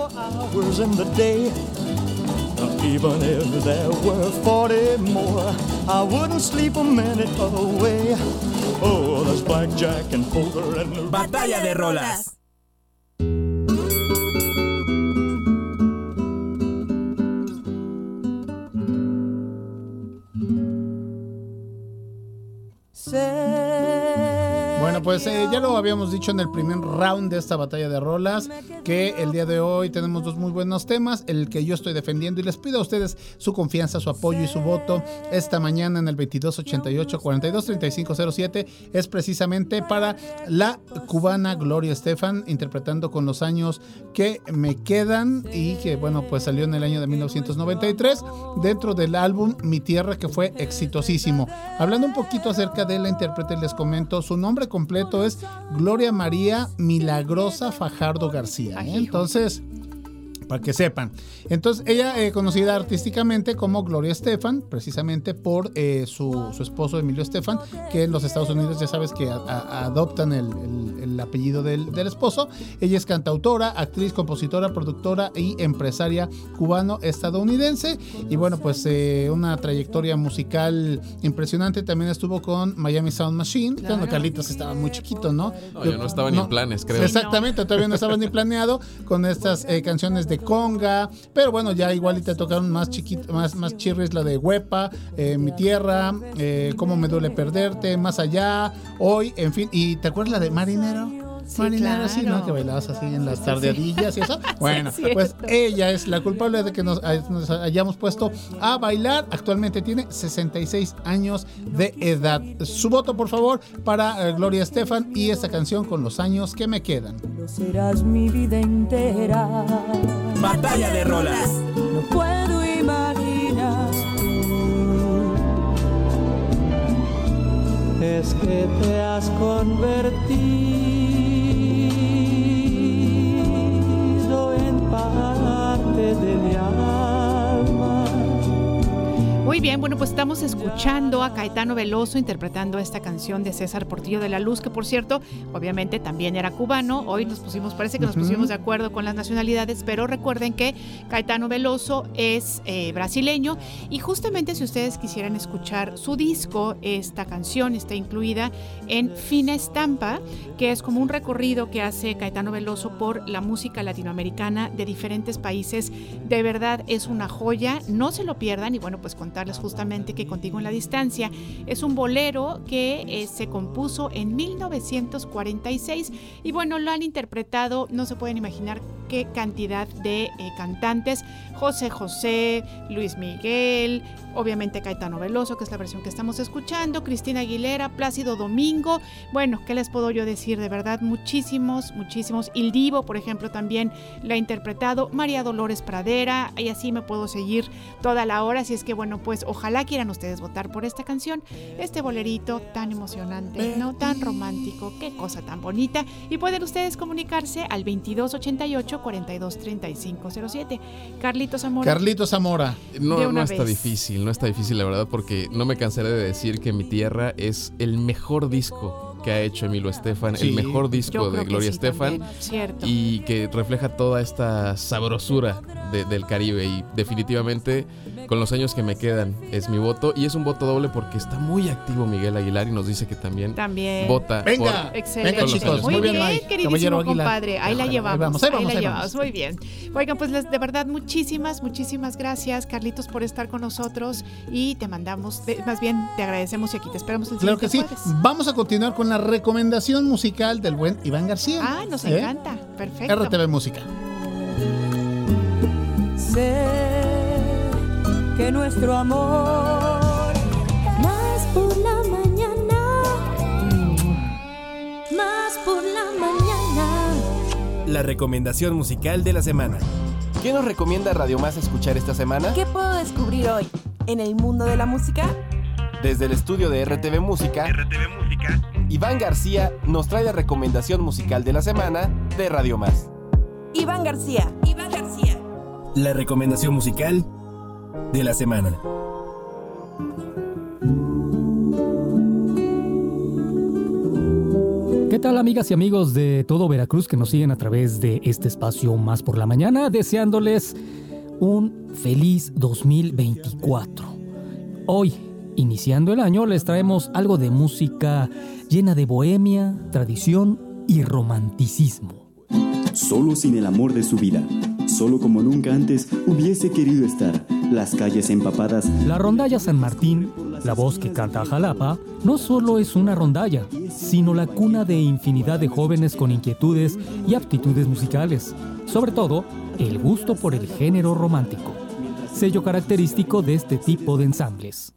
Even if there were 40 more, I wouldn't sleep a minute away. Oh, there's blackjack and poker and Batalla de rolas. Bueno, pues eh, ya lo habíamos dicho en el primer round de esta batalla de rolas, que el día de hoy tenemos dos muy buenos temas, el que yo estoy defendiendo y les pido a ustedes su confianza, su apoyo y su voto esta mañana en el 2288-423507 es precisamente para la cubana Gloria Estefan, interpretando con los años que me quedan y que bueno, pues salió en el año de 1993 dentro del álbum Mi Tierra que fue exitosísimo. Hablando un poquito acerca de la intérprete, les comento, su nombre completo es Gloria María Milagrosa Fajardo García. ¿eh? Entonces, para que sepan. Entonces, ella eh, conocida artísticamente como Gloria Estefan, precisamente por eh, su, su esposo Emilio Estefan, que en los Estados Unidos ya sabes que a- a- adoptan el, el- el apellido del, del esposo. Ella es cantautora, actriz, compositora, productora y empresaria cubano-estadounidense. Y bueno, pues eh, una trayectoria musical impresionante. También estuvo con Miami Sound Machine, cuando Carlitos estaba muy chiquito, ¿no? No, yo no estaba ni en planes, creo. Exactamente, todavía no estaba ni planeado con estas eh, canciones de conga, pero bueno, ya igual y te tocaron más chiquito, más, más chirris la de Huepa, eh, Mi Tierra, eh, Cómo me duele perderte, Más allá, Hoy, en fin, ¿y te acuerdas la de Marinero? Sí, Marinero, sí, ¿no? Que bailabas así en las sí. tardeadillas y eso. Bueno, Sí, es pues ella es la culpable de que nos, hayamos puesto a bailar. Actualmente tiene 66 años de edad. Su voto, por favor, para eh, Gloria Estefan y esta canción con los años que me quedan. Serás mi vida entera. Batalla de rolas. No puedo imaginar. Es que te has convertido en Muy bien, bueno, pues estamos escuchando a Caetano Veloso interpretando esta canción de César Portillo de la Luz, que por cierto, obviamente también era cubano. Hoy nos pusimos, parece que nos pusimos de acuerdo con las nacionalidades, pero recuerden que Caetano Veloso es eh, brasileño y justamente si ustedes quisieran escuchar su disco, esta canción está incluida en Fina Estampa, que es como un recorrido que hace Caetano Veloso por la música latinoamericana de diferentes países. De verdad es una joya, no se lo pierdan y bueno, pues justamente que Contigo en la Distancia es un bolero que eh, se compuso en 1946 y bueno, lo han interpretado, no se pueden imaginar qué cantidad de eh, cantantes, José José, Luis Miguel, obviamente Caetano Veloso, que es la versión que estamos escuchando, Cristina Aguilera, Plácido Domingo, bueno, ¿qué les puedo yo decir? De verdad, muchísimos, muchísimos. Il Divo, por ejemplo, también la ha interpretado, María Dolores Pradera, y así me puedo seguir toda la hora, así es que bueno, pues ojalá quieran ustedes votar por esta canción, este bolerito tan emocionante, no tan romántico, qué cosa tan bonita, y pueden ustedes comunicarse al 2288 423507. Carlitos Zamora. Carlito Zamora. No, no está vez. difícil, no está difícil la verdad, porque no me cansaré de decir que Mi Tierra es el mejor disco que ha hecho Emilio Estefan, Sí. el mejor disco de Gloria sí Estefan y que refleja toda esta sabrosura de- del Caribe y definitivamente con los años que me quedan es mi voto y es un voto doble porque está muy activo Miguel Aguilar y nos dice que también, También. vota Venga, por- Excelente. Venga, chicos, muy, muy bien, bien, queridísimo compadre. Ahí la Ahí llevamos. vamos, ahí vamos, la ahí llevamos. vamos. Muy bien. Oigan, pues les- de verdad, muchísimas, muchísimas gracias, Carlitos, por estar con nosotros y te mandamos, más bien te agradecemos y aquí te esperamos el Claro que sí. jueves. Vamos a continuar con la recomendación musical del buen Iván García. Ah, nos ¿Eh? encanta. Perfecto. RTV Música. Sé que nuestro amor Más por la mañana. Más por la mañana. La recomendación musical de la semana. ¿Qué nos recomienda Radio Más escuchar esta semana? ¿Qué puedo descubrir hoy en el mundo de la música? Desde el estudio de RTV Música, Iván García nos trae la recomendación musical de la semana de Radio Más. Iván García. Iván García. La recomendación musical de la semana. ¿Qué tal amigas y amigos de todo Veracruz que nos siguen a través de este espacio más por la mañana? Deseándoles un feliz 2024. Hoy, iniciando el año, les traemos algo de música llena de bohemia, tradición y romanticismo. Solo sin el amor de su vida, solo como nunca antes hubiese querido estar, las calles empapadas. La rondalla San Martín, la voz que canta a Jalapa, no solo es una rondalla, sino la cuna de infinidad de jóvenes con inquietudes y aptitudes musicales, sobre todo el gusto por el género romántico, sello característico de este tipo de ensambles.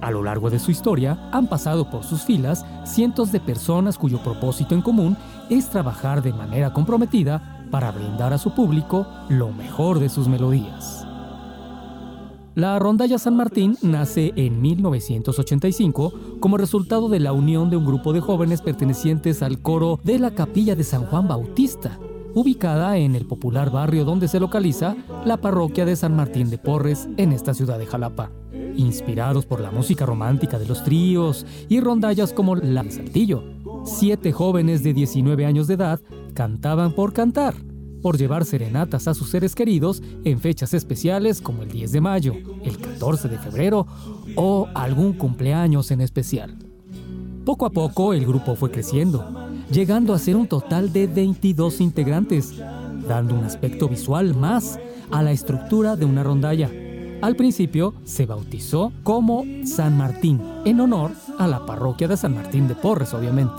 A lo largo de su historia han pasado por sus filas cientos de personas cuyo propósito en común es trabajar de manera comprometida para brindar a su público lo mejor de sus melodías. La rondalla San Martín nace en 1985 como resultado de la unión de un grupo de jóvenes pertenecientes al coro de la capilla de San Juan Bautista, ubicada en el popular barrio donde se localiza la parroquia de San Martín de Porres en esta ciudad de Jalapa. Inspirados por la música romántica de los tríos y rondallas como la de Saltillo, siete jóvenes de 19 años de edad cantaban por cantar, por llevar serenatas a sus seres queridos en fechas especiales como el 10 de mayo, el 14 de febrero o algún cumpleaños en especial. Poco a poco el grupo fue creciendo, llegando a ser un total de 22 integrantes, dando un aspecto visual más a la estructura de una rondalla. Al principio se bautizó como San Martín, en honor a la parroquia de San Martín de Porres, obviamente.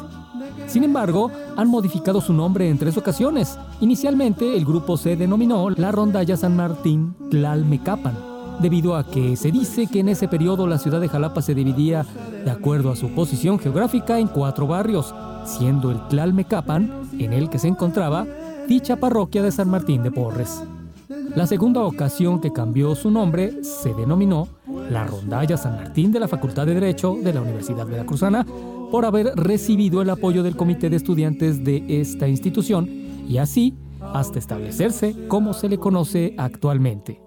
Sin embargo, han modificado su nombre en tres ocasiones. Inicialmente, el grupo se denominó la Rondalla San Martín Tlalmecapan, debido a que se dice que en ese periodo la ciudad de Jalapa se dividía, de acuerdo a su posición geográfica, en cuatro barrios, siendo el Tlalmecapan, en el que se encontraba, dicha parroquia de San Martín de Porres. La segunda ocasión que cambió su nombre se denominó la Rondalla San Martín de la Facultad de Derecho de la Universidad Veracruzana por haber recibido el apoyo del comité de estudiantes de esta institución y así hasta establecerse como se le conoce actualmente.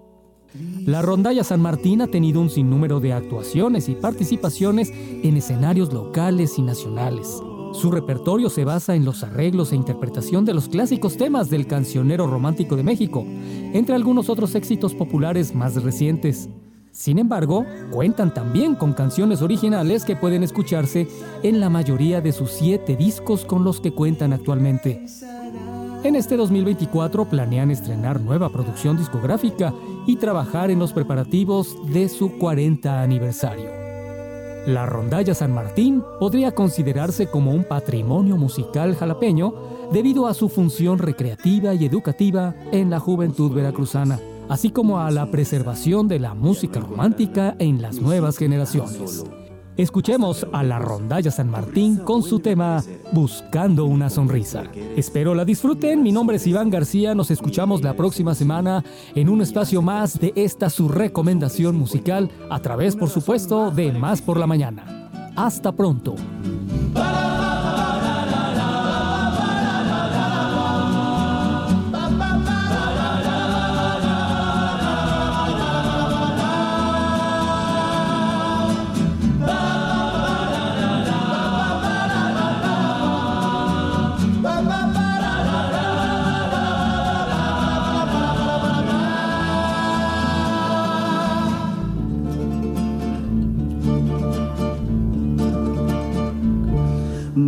La Rondalla San Martín ha tenido un sinnúmero de actuaciones y participaciones en escenarios locales y nacionales. Su repertorio se basa en los arreglos e interpretación de los clásicos temas del cancionero romántico de México, entre algunos otros éxitos populares más recientes. Sin embargo, cuentan también con canciones originales que pueden escucharse en la mayoría de sus siete discos con los que cuentan actualmente. En este 2024 planean estrenar nueva producción discográfica y trabajar en los preparativos de su 40 aniversario. La Rondalla San Martín podría considerarse como un patrimonio musical jalapeño debido a su función recreativa y educativa en la juventud veracruzana, así como a la preservación de la música romántica en las nuevas generaciones. Escuchemos a la Rondalla San Martín con su tema Buscando una sonrisa. Espero la disfruten. Mi nombre es Iván García. Nos escuchamos la próxima semana en un espacio más de esta su recomendación musical a través, por supuesto, de Más por la Mañana. Hasta pronto.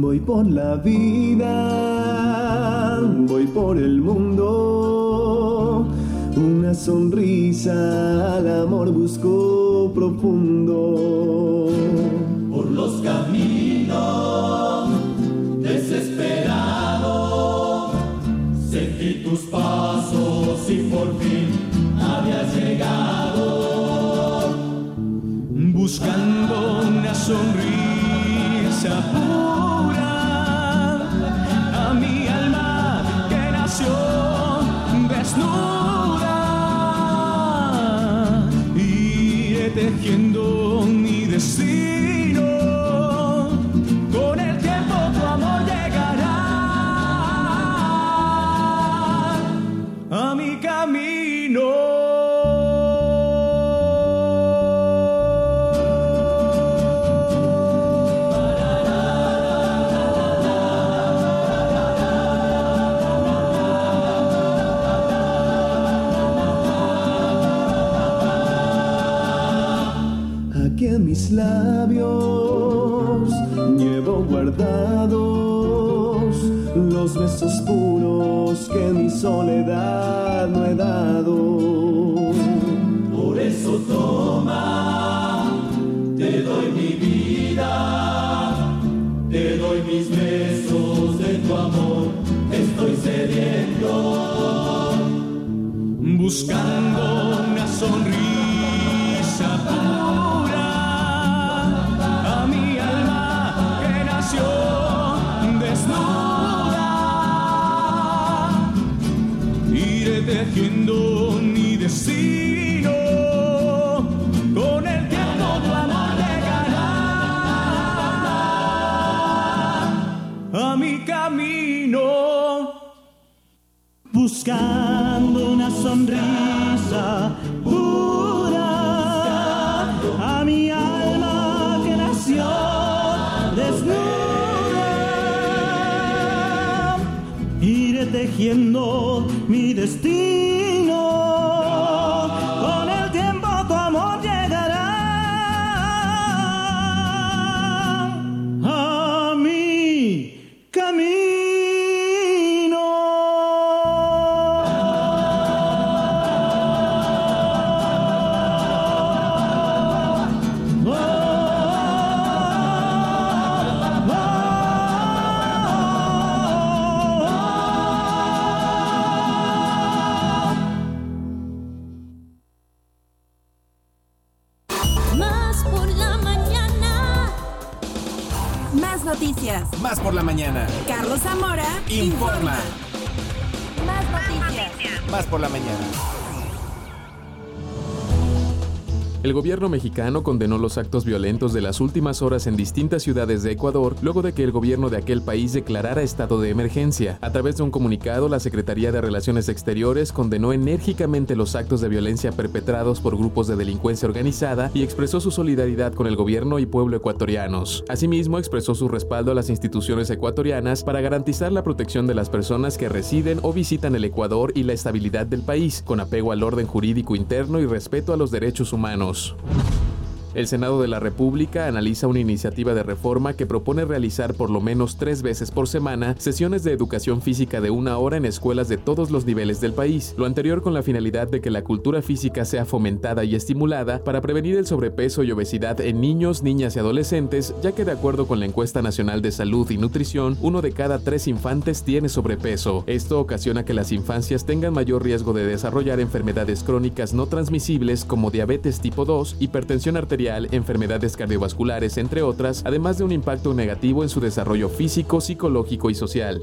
Voy por la vida, voy por el mundo. Una sonrisa al amor busco profundo. Por los caminos desesperado, sentí tus pasos y por fin habías llegado. Buscando una sonrisa tejiendo mi destino. Soledad no he dado. Por eso toma, te doy mi vida, te doy mis besos de tu amor, estoy sediento. Buscando gobierno mexicano condenó los actos violentos de las últimas horas en distintas ciudades de Ecuador luego de que el gobierno de aquel país declarara estado de emergencia. A través de un comunicado, la Secretaría de Relaciones Exteriores condenó enérgicamente los actos de violencia perpetrados por grupos de delincuencia organizada y expresó su solidaridad con el gobierno y pueblo ecuatorianos. Asimismo, expresó su respaldo a las instituciones ecuatorianas para garantizar la protección de las personas que residen o visitan el Ecuador y la estabilidad del país, con apego al orden jurídico interno y respeto a los derechos humanos. news. El Senado de la República analiza una iniciativa de reforma que propone realizar por lo menos tres veces por semana sesiones de educación física de una hora en escuelas de todos los niveles del país, lo anterior con la finalidad de que la cultura física sea fomentada y estimulada para prevenir el sobrepeso y obesidad en niños, niñas y adolescentes, ya que de acuerdo con la encuesta nacional de salud y nutrición, uno de cada tres infantes tiene sobrepeso. Esto ocasiona que las infancias tengan mayor riesgo de desarrollar enfermedades crónicas no transmisibles como diabetes tipo 2, hipertensión arterial, enfermedades cardiovasculares, entre otras, además de un impacto negativo en su desarrollo físico, psicológico y social.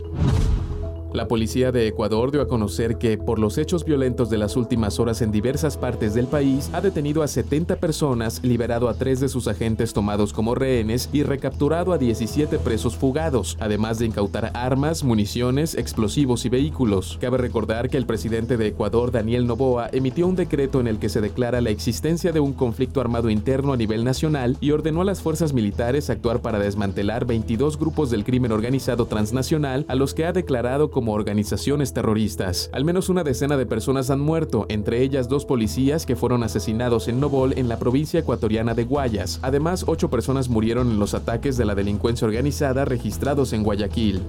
La policía de Ecuador dio a conocer que, por los hechos violentos de las últimas horas en diversas partes del país, ha detenido a 70 personas, liberado a tres de sus agentes tomados como rehenes y recapturado a 17 presos fugados, además de incautar armas, municiones, explosivos y vehículos. Cabe recordar que el presidente de Ecuador, Daniel Noboa, emitió un decreto en el que se declara la existencia de un conflicto armado interno a nivel nacional y ordenó a las fuerzas militares actuar para desmantelar 22 grupos del crimen organizado transnacional a los que ha declarado como como organizaciones terroristas. Al menos una decena de personas han muerto, entre ellas dos policías que fueron asesinados en Nobol, en la provincia ecuatoriana de Guayas. Además, ocho personas murieron en los ataques de la delincuencia organizada registrados en Guayaquil.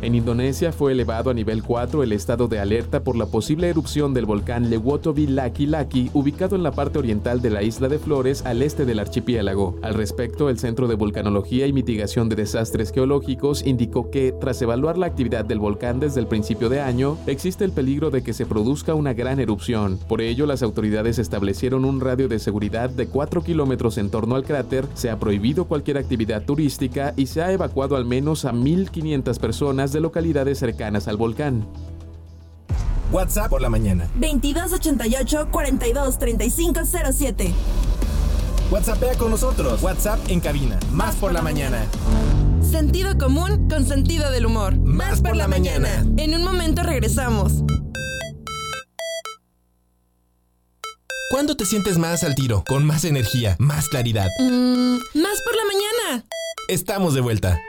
En Indonesia fue elevado a nivel 4 el estado de alerta por la posible erupción del volcán Lewotobi Laki Laki, ubicado en la parte oriental de la isla de Flores al este del archipiélago. Al respecto, el Centro de Vulcanología y Mitigación de Desastres Geológicos indicó que, tras evaluar la actividad del volcán desde el principio de año, existe el peligro de que se produzca una gran erupción. Por ello, las autoridades establecieron un radio de seguridad de 4 kilómetros en torno al cráter, se ha prohibido cualquier actividad turística y se ha evacuado al menos a 1.500 personas de localidades cercanas al volcán. WhatsApp por la mañana. 2288 423507. WhatsAppea con nosotros. WhatsApp en cabina. Más por la mañana. Sentido común con sentido del humor. Más por la mañana. En un momento regresamos. ¿Cuándo te sientes más al tiro? Con más energía, más claridad. Mm, más por la mañana. Estamos de vuelta.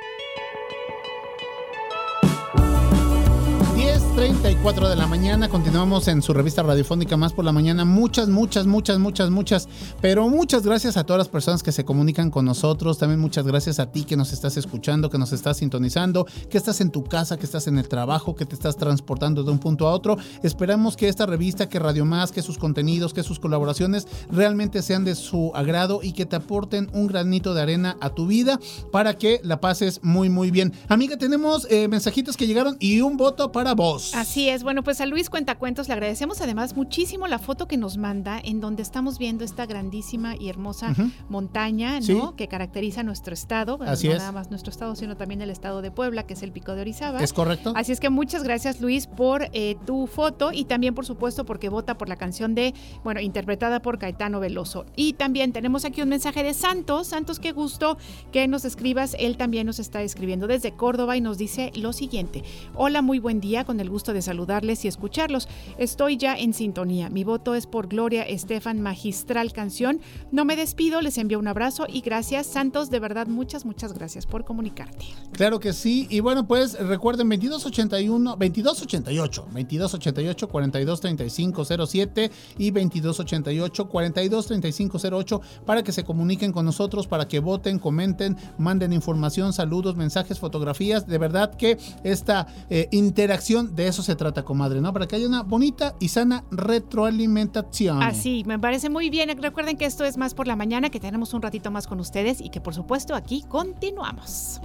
10.34 de la mañana, continuamos en su revista radiofónica Más por la Mañana. Muchas, muchas, muchas, muchas, muchas, pero muchas gracias a todas las personas que se comunican con nosotros. También muchas gracias a ti que nos estás escuchando, que nos estás sintonizando, que estás en tu casa, que estás en el trabajo, que te estás transportando de un punto a otro. Esperamos que esta revista, que Radio Más, que sus contenidos, que sus colaboraciones realmente sean de su agrado y que te aporten un granito de arena a tu vida para que la pases muy, muy bien. Amiga, tenemos eh, mensajitos que llegaron y un voto para vos. Así es, bueno, pues a Luis Cuentacuentos le agradecemos además muchísimo la foto que nos manda en donde estamos viendo esta grandísima y hermosa montaña, ¿no? Sí. Que caracteriza nuestro estado, bueno, Así no es. nada más nuestro estado, sino también el estado de Puebla, que es el Pico de Orizaba. ¿Es correcto? Así es que muchas gracias Luis por eh, tu foto y también por supuesto porque vota por la canción de, bueno, interpretada por Caetano Veloso. Y también tenemos aquí un mensaje de Santos. Santos, qué gusto que nos escribas. Él también nos está escribiendo desde Córdoba y nos dice lo siguiente. Hola, muy buen día, con el gusto de saludarles y escucharlos. Estoy ya en sintonía. Mi voto es por Gloria Estefan, magistral canción. No me despido, les envío un abrazo y gracias Santos, de verdad muchas, muchas gracias por comunicarte. Claro que sí. Y bueno, pues recuerden 2281, 2288, 2288 423507 y 2288 423508 para que se comuniquen con nosotros, para que voten, comenten, manden información, saludos, mensajes, fotografías. De verdad que esta eh, interacción de eso se trata, comadre, ¿no? Para que haya una bonita y sana retroalimentación. Así, me parece muy bien. Recuerden que esto es más por la mañana, que tenemos un ratito más con ustedes y que por supuesto aquí continuamos.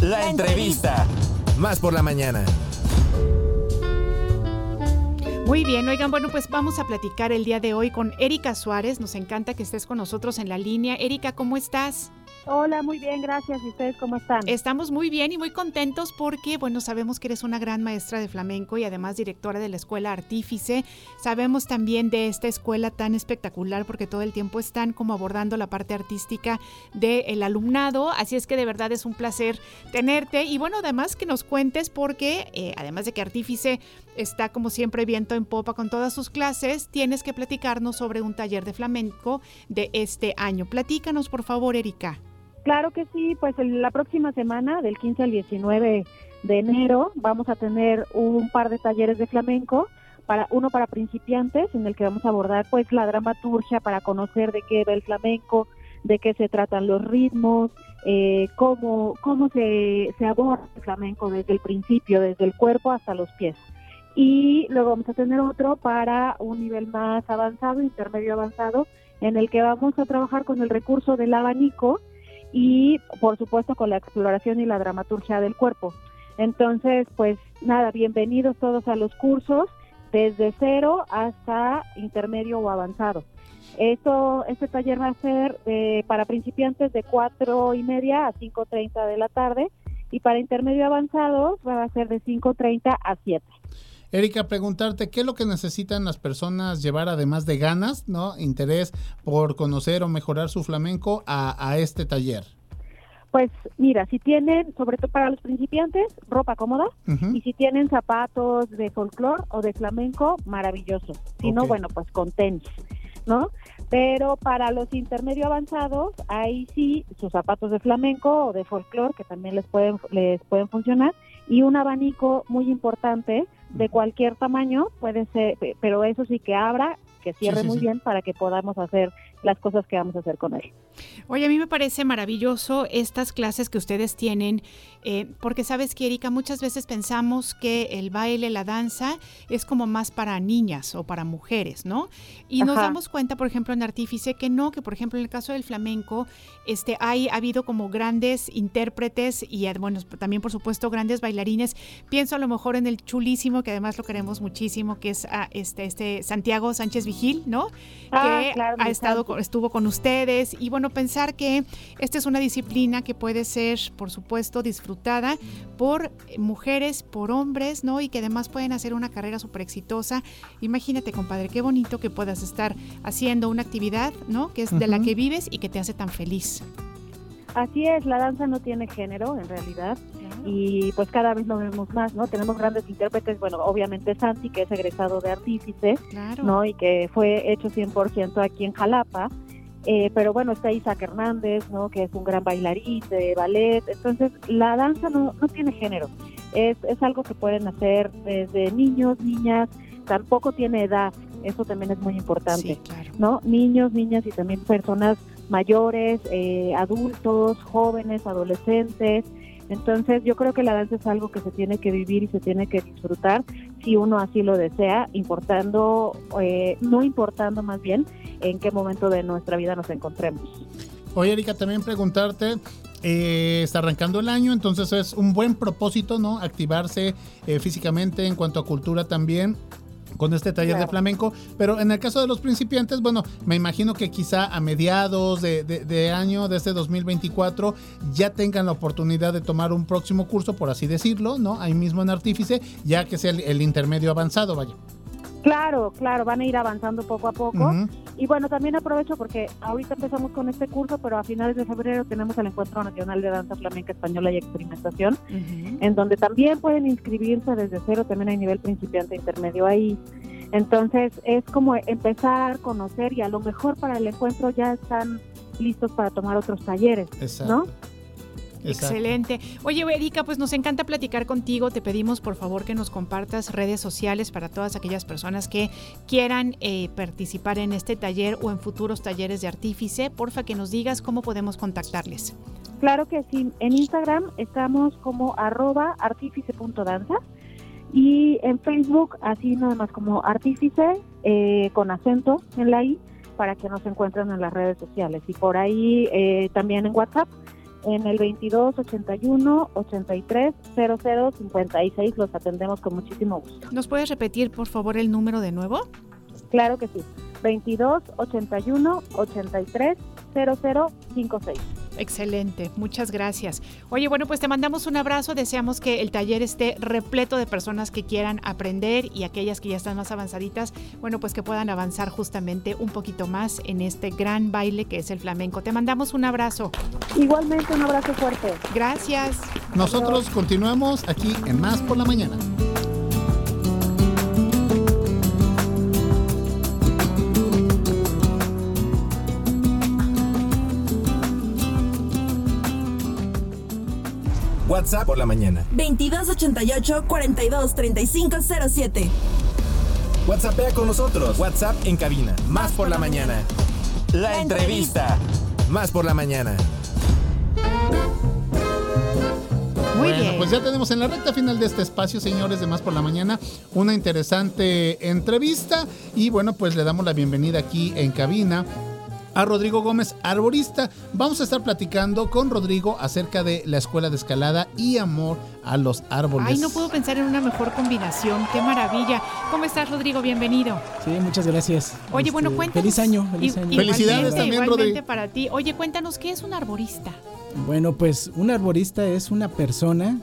La entrevista. Más por la mañana. Muy bien, oigan, bueno, pues vamos a platicar el día de hoy con Erika Suárez. Nos encanta que estés con nosotros en la línea. Erika, ¿cómo estás? Hola, muy bien, gracias. ¿Y ustedes cómo están? Estamos muy bien y muy contentos porque, bueno, sabemos que eres una gran maestra de flamenco y además directora de la Escuela Artífice. Sabemos también de esta escuela tan espectacular porque todo el tiempo están como abordando la parte artística del alumnado. Así es que de verdad es un placer tenerte y, bueno, además que nos cuentes porque, eh, además de que Artífice está como siempre viento en popa con todas sus clases, tienes que platicarnos sobre un taller de flamenco de este año. Platícanos, por favor, Erika. Claro que sí, pues la próxima semana, del 15 al 19 de enero, vamos a tener un par de talleres de flamenco, para uno para principiantes, en el que vamos a abordar pues la dramaturgia para conocer de qué va el flamenco, de qué se tratan los ritmos, eh, cómo, cómo se, se aborda el flamenco desde el principio, desde el cuerpo hasta los pies. Y luego vamos a tener otro para un nivel más avanzado, intermedio avanzado, en el que vamos a trabajar con el recurso del abanico, y por supuesto con la exploración y la dramaturgia del cuerpo. Entonces, pues nada, bienvenidos todos a los cursos desde cero hasta intermedio o avanzado. Esto, este taller va a ser eh, para principiantes de cuatro y media a 5.30 de la tarde y para intermedio avanzados va a ser de 5.30 a 7. Erika, preguntarte qué es lo que necesitan las personas llevar además de ganas, ¿no? Interés por conocer o mejorar su flamenco a, a este taller. Pues mira, si tienen, sobre todo para los principiantes, ropa cómoda y si tienen zapatos de folclore o de flamenco, maravilloso. Si no, bueno, pues con tenis, ¿no? Pero para los intermedio avanzados, ahí sí, sus zapatos de flamenco o de folclore, que también les pueden, les pueden funcionar, y un abanico muy importante de cualquier tamaño, puede ser, pe- pero eso sí que abra, que cierre sí, muy sí. bien para que podamos hacer las cosas que vamos a hacer con él. Oye, a mí me parece maravilloso estas clases que ustedes tienen, eh, porque sabes que, Erika, muchas veces pensamos que el baile, la danza, es como más para niñas o para mujeres, ¿no? Y nos damos cuenta, por ejemplo, en Artífice, que no, que por ejemplo en el caso del flamenco, este, hay, ha habido como grandes intérpretes y, eh, bueno, también por supuesto grandes bailarines. Pienso a lo mejor en el chulísimo, que además lo queremos muchísimo, que es ah, este, este Santiago Sánchez Vigil, ¿no? Ah, que claro, ha estado estuvo con ustedes y bueno, pensar que esta es una disciplina que puede ser, por supuesto, disfrutada por mujeres, por hombres, ¿no? Y que además pueden hacer una carrera súper exitosa. Imagínate, compadre, qué bonito que puedas estar haciendo una actividad, ¿no? Que es de la que vives y que te hace tan feliz. Así es, la danza no tiene género en realidad y pues cada vez lo vemos más, ¿no? Tenemos grandes intérpretes, bueno, obviamente Santi, que es egresado de Artífice, Claro. ¿no? Y que fue hecho 100% aquí en Jalapa, eh, pero bueno, está Isaac Hernández, ¿no? Que es un gran bailarín de ballet, entonces la danza no, no tiene género, es, es algo que pueden hacer desde niños, niñas, tampoco tiene edad, eso también es muy importante, ¿no? Niños, niñas y también personas mayores, eh, adultos, jóvenes, adolescentes. Entonces yo creo que la danza es algo que se tiene que vivir y se tiene que disfrutar si uno así lo desea, importando, eh, no importando más bien en qué momento de nuestra vida nos encontremos. Oye, Erika, también preguntarte, eh, está arrancando el año, entonces es un buen propósito, ¿no? Activarse eh, físicamente en cuanto a cultura también con este taller de flamenco, pero en el caso de los principiantes, bueno, me imagino que quizá a mediados de, de- de año, de este 2024, ya tengan la oportunidad de tomar un próximo curso, por así decirlo, ¿no? Ahí mismo en Artífice, ya que sea el, el intermedio avanzado, vaya. Claro, claro, van a ir avanzando poco a poco. Y bueno, también aprovecho porque ahorita empezamos con este curso, pero a finales de febrero tenemos el Encuentro Nacional de Danza Flamenca Española y Experimentación, en donde también pueden inscribirse desde cero, también hay nivel principiante intermedio ahí. Entonces es como empezar, conocer y a lo mejor para el encuentro ya están listos para tomar otros talleres, ¿no? Excelente. Oye, Erika, pues nos encanta platicar contigo. Te pedimos por favor que nos compartas redes sociales para todas aquellas personas que quieran eh, participar en este taller o en futuros talleres de artífice. Porfa, que nos digas cómo podemos contactarles. Claro que sí. En Instagram estamos como arroba artífice.danza y en Facebook así nada más como artífice eh, con acento en la I para que nos encuentren en las redes sociales. Y por ahí eh, también en WhatsApp en el 22 81 83 00 56 los atendemos con muchísimo gusto. ¿Nos puedes repetir por favor el número de nuevo? Claro que sí. 22 81 83 00 56. Excelente, muchas gracias. Oye, bueno, pues te mandamos un abrazo, deseamos que el taller esté repleto de personas que quieran aprender y aquellas que ya están más avanzaditas, bueno, pues que puedan avanzar justamente un poquito más en este gran baile que es el flamenco. Te mandamos un abrazo. Igualmente un abrazo fuerte. Gracias. Nosotros continuamos aquí en Más por la Mañana. WhatsApp por la mañana. 2288 42 35 07. WhatsAppea con nosotros. WhatsApp en cabina. Más por la mañana. La entrevista. Más por la mañana. Muy bueno, bien. pues ya tenemos en la recta final de este espacio, señores, de Más por la Mañana, una interesante entrevista. Y bueno, pues le damos la bienvenida aquí en cabina a Rodrigo Gómez, arborista. Vamos a estar platicando con Rodrigo acerca de la escuela de escalada y amor a los árboles. Ay, no puedo pensar en una mejor combinación. Qué maravilla. ¿Cómo estás, Rodrigo? Bienvenido. Sí, muchas gracias. Oye, bueno, Este, cuéntanos. Feliz año, feliz año. igualmente, igualmente para ti. Oye, cuéntanos, ¿qué es un arborista? Bueno, pues un arborista es una persona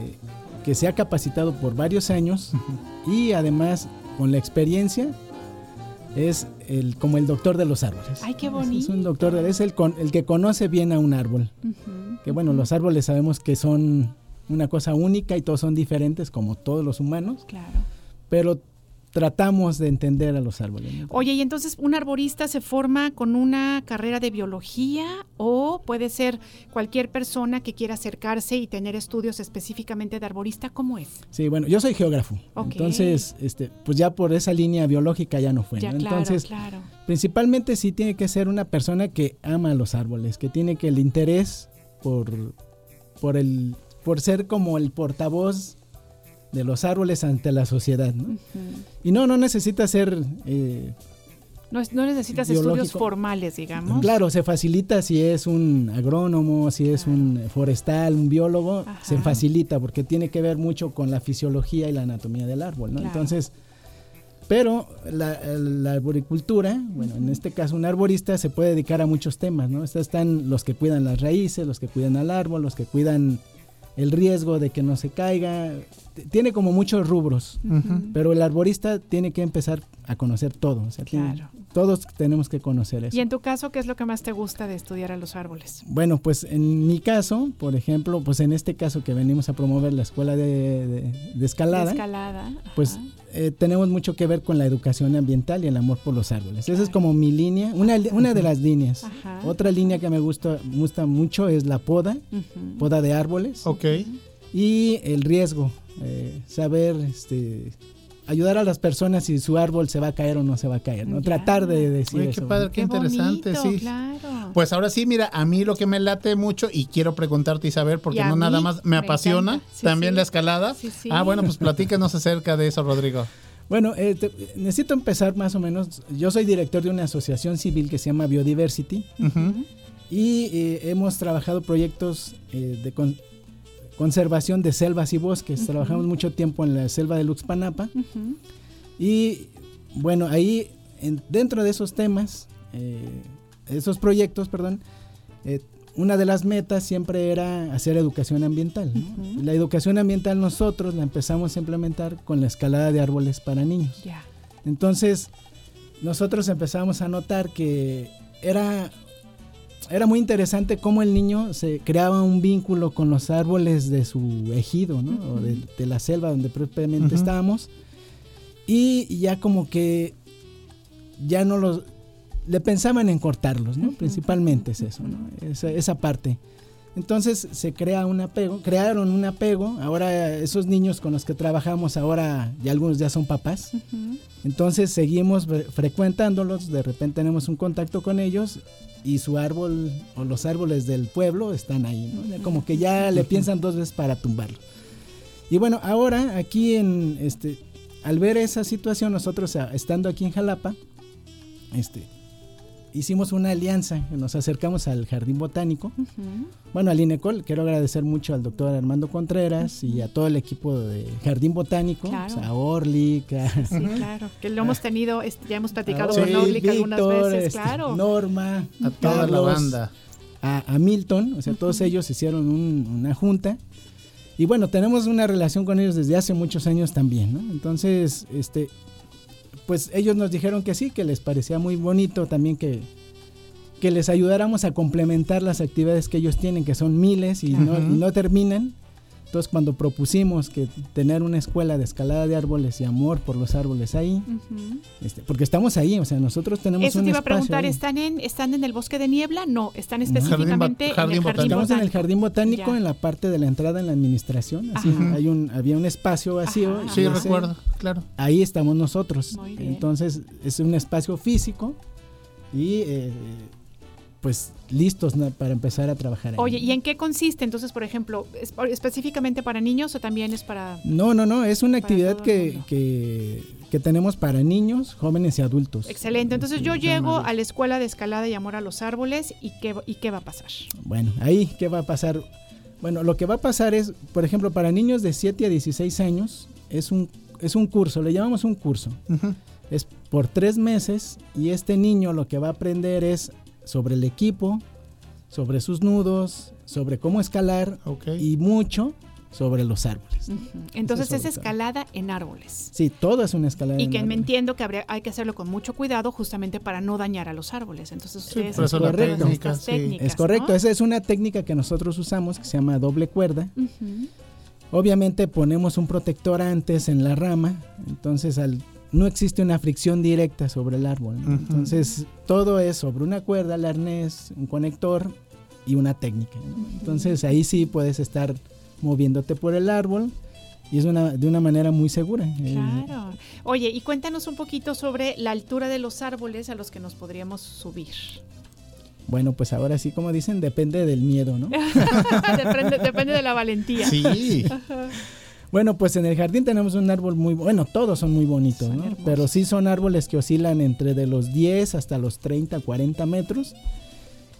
eh, que se ha capacitado por varios años y además con la experiencia es el, como el doctor de los árboles. Ay, qué Es bonito. un doctor, de- es el, con- el que conoce bien a un árbol. Que bueno, los árboles sabemos que son una cosa única y todos son diferentes como todos los humanos, Claro. pero tratamos de entender a los árboles. ¿no? Oye, y entonces un arborista se forma con una carrera de biología o puede ser cualquier persona que quiera acercarse y tener estudios específicamente de arborista, ¿cómo es? Sí, bueno, yo soy geógrafo. Entonces, este, pues ya por esa línea biológica ya no fue. Ya, ¿no? claro, Entonces, claro. principalmente sí tiene que ser una persona que ama los árboles, que tiene que el interés por, por el por ser como el portavoz de los árboles ante la sociedad, ¿no? Y no, no necesita ser eh, No, es- no necesitas Biológico. estudios formales, digamos. Claro, se facilita si es un agrónomo, si es un forestal, un biólogo, se facilita porque tiene que ver mucho con la fisiología y la anatomía del árbol, ¿no? Claro. Entonces, pero la, la arboricultura, bueno, en este caso un arborista se puede dedicar a muchos temas, ¿no? Están los que cuidan las raíces, los que cuidan al árbol, los que cuidan el riesgo de que no se caiga. Tiene como muchos rubros, pero el arborista tiene que empezar a conocer todo. o sea, tiene- Claro. Todos tenemos que conocer eso. Y en tu caso, ¿qué es lo que más te gusta de estudiar a los árboles? Bueno, pues en mi caso, por ejemplo, pues en este caso que venimos a promover la escuela de, de- de escalada, De escalada. pues eh, tenemos mucho que ver con la educación ambiental y el amor por los árboles. Esa es como mi línea, una, de las líneas. Ajá. Otra línea que me gusta, gusta mucho es la poda, poda de árboles. Ok. Y el riesgo, eh, saber este, ayudar a las personas si su árbol se va a caer o no se va a caer. ¿no? Tratar de decir Oye, eso. qué padre, qué, interesante, sí. Pues ahora sí, mira, a mí lo que me late mucho y quiero preguntarte y saber, porque no nada más me me apasiona. Sí, también sí. la escalada. Sí, sí. Ah, bueno, pues platícanos acerca de eso, Rodrigo. Bueno, eh, te- necesito empezar más o menos. Yo soy director de una asociación civil que se llama Biodiversity y eh, hemos trabajado proyectos eh, de con- conservación de selvas y bosques. Trabajamos mucho tiempo en la selva de Luxpanapa y bueno, ahí en- dentro de esos temas, eh, esos proyectos, perdón, eh, una de las metas siempre era hacer educación ambiental. ¿no? La educación ambiental nosotros la empezamos a implementar con la escalada de árboles para niños. Entonces, nosotros empezamos a notar que era, era muy interesante cómo el niño se creaba un vínculo con los árboles de su ejido, ¿no? O de, de la selva donde propiamente Ujú. estábamos. Y ya como que ya no los... Le pensaban en cortarlos, ¿no? Principalmente es eso, ¿no? Esa, esa parte. Entonces se crea un apego, crearon un apego. Ahora esos niños con los que trabajamos ahora ya algunos ya son papás. Entonces seguimos fre- frecuentándolos, de repente tenemos un contacto con ellos y su árbol o los árboles del pueblo están ahí, ¿no? Ya Como que ya le piensan dos veces para tumbarlo. Y bueno, ahora aquí en este al ver esa situación nosotros estando aquí en Jalapa, este hicimos una alianza, nos acercamos al Jardín Botánico. Bueno, al INECOL, quiero agradecer mucho al doctor Armando Contreras y a todo el equipo de Jardín Botánico, Claro. o sea, a Orly, a- Sí, claro. Que lo hemos tenido, este, ya hemos platicado Sí, con Orlik algunas Víctor, veces, este, claro. Norma, A toda la banda. a, a Milton, o sea, todos ellos hicieron un- una junta. Y bueno, tenemos una relación con ellos desde hace muchos años también, ¿no? Entonces, este, pues ellos nos dijeron que sí, que les parecía muy bonito también que, que les ayudáramos a complementar las actividades que ellos tienen, que son miles y, no, y no terminan. Entonces, cuando propusimos que tener una escuela de escalada de árboles y amor por los árboles ahí, Ujú. este, porque estamos ahí, o sea, nosotros tenemos Eso un te iba a espacio preguntar, ahí. ¿están en, ¿están en el bosque de niebla? No, están No. específicamente en el jardín Estamos en el botánico. jardín botánico, Ya. en la parte de la entrada en la administración. Así, Ajá. hay un, había un espacio vacío. Ajá. Sí, ese- recuerdo, claro. Ahí estamos nosotros. Muy bien. Entonces, es un espacio físico y eh, pues listos ¿no? para empezar a trabajar ahí. Oye, ¿y en qué consiste? Entonces, por ejemplo, ¿es específicamente para niños o también es para... No, no, no, es una actividad que, que, que tenemos para niños, jóvenes y adultos. Excelente. Entonces Sí, yo llego a la escuela de escalada y amor a los árboles y qué, y qué va a pasar. Bueno, ahí, ¿qué va a pasar? Bueno, lo que va a pasar es, por ejemplo, para niños de 7 a 16 años, es un, es un curso, le llamamos un curso. Es por tres meses y este niño lo que va a aprender es sobre el equipo, sobre sus nudos, sobre cómo escalar y mucho sobre los árboles. Entonces es todo. escalada en árboles. Sí, todo es una escalada. Y en que me entiendo que habría, hay que hacerlo con mucho cuidado justamente para no dañar a los árboles. Entonces ustedes técnica, sí. técnicas, Es correcto, ¿no? esa es una técnica que nosotros usamos que se llama doble cuerda. Obviamente ponemos un protector antes en la rama, entonces al, no existe una fricción directa sobre el árbol. Entonces todo es sobre una cuerda, el arnés, un conector y una técnica. ¿no? Entonces ahí sí puedes estar moviéndote por el árbol y es una, de una manera muy segura. Eh, Claro. Oye, y cuéntanos un poquito sobre la altura de los árboles a los que nos podríamos subir. bueno, pues ahora sí, como dicen, depende del miedo, ¿no? depende, depende de la valentía. Sí. Ajá. Bueno, pues en el jardín tenemos un árbol muy bueno, todos son muy bonitos, ¿no? Pero sí son árboles que oscilan entre de los 10 hasta los 30, 40 metros.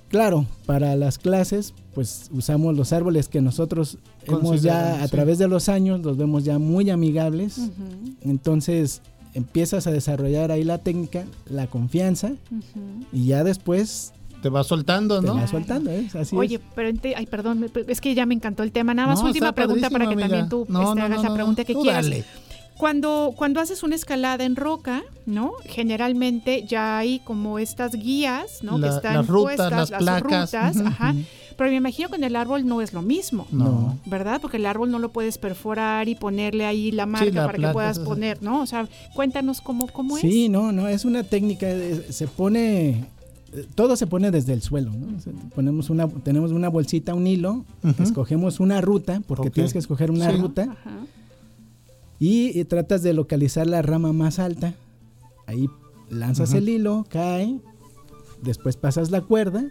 Claro, para las clases, pues usamos los árboles que nosotros hemos ya, a sí. través de los años, los vemos ya muy amigables. Entonces empiezas a desarrollar ahí la técnica, la confianza, y ya después te va soltando, te ¿no? va soltando, ¿eh? Así Oye, es. pero ente- ay, perdón, es que ya me encantó el tema. Nada más No, última pregunta para que también tú No, este, no, hagas no, la no, pregunta que tú quieras. dale. Cuando, cuando haces una escalada en roca, ¿no? Generalmente ya hay como estas guías, ¿no? La- que están las rutas, puestas, las placas, rutas, ujú. ajá. Pero me imagino que en el árbol no es lo mismo. No. ¿Verdad? Porque el árbol no lo puedes perforar y ponerle ahí la marca la para que puedas sí, sí. poner, ¿no? O sea, cuéntanos cómo, cómo Sí, es. no, no, es una técnica, eh, se pone, todo se pone desde el suelo, ¿no? O sea, ponemos una, tenemos una bolsita, un hilo, escogemos una ruta, porque tienes que escoger una Sí. ruta, Ajá. y, tratas de localizar la rama más alta, ahí lanzas el hilo, cae, después pasas la cuerda,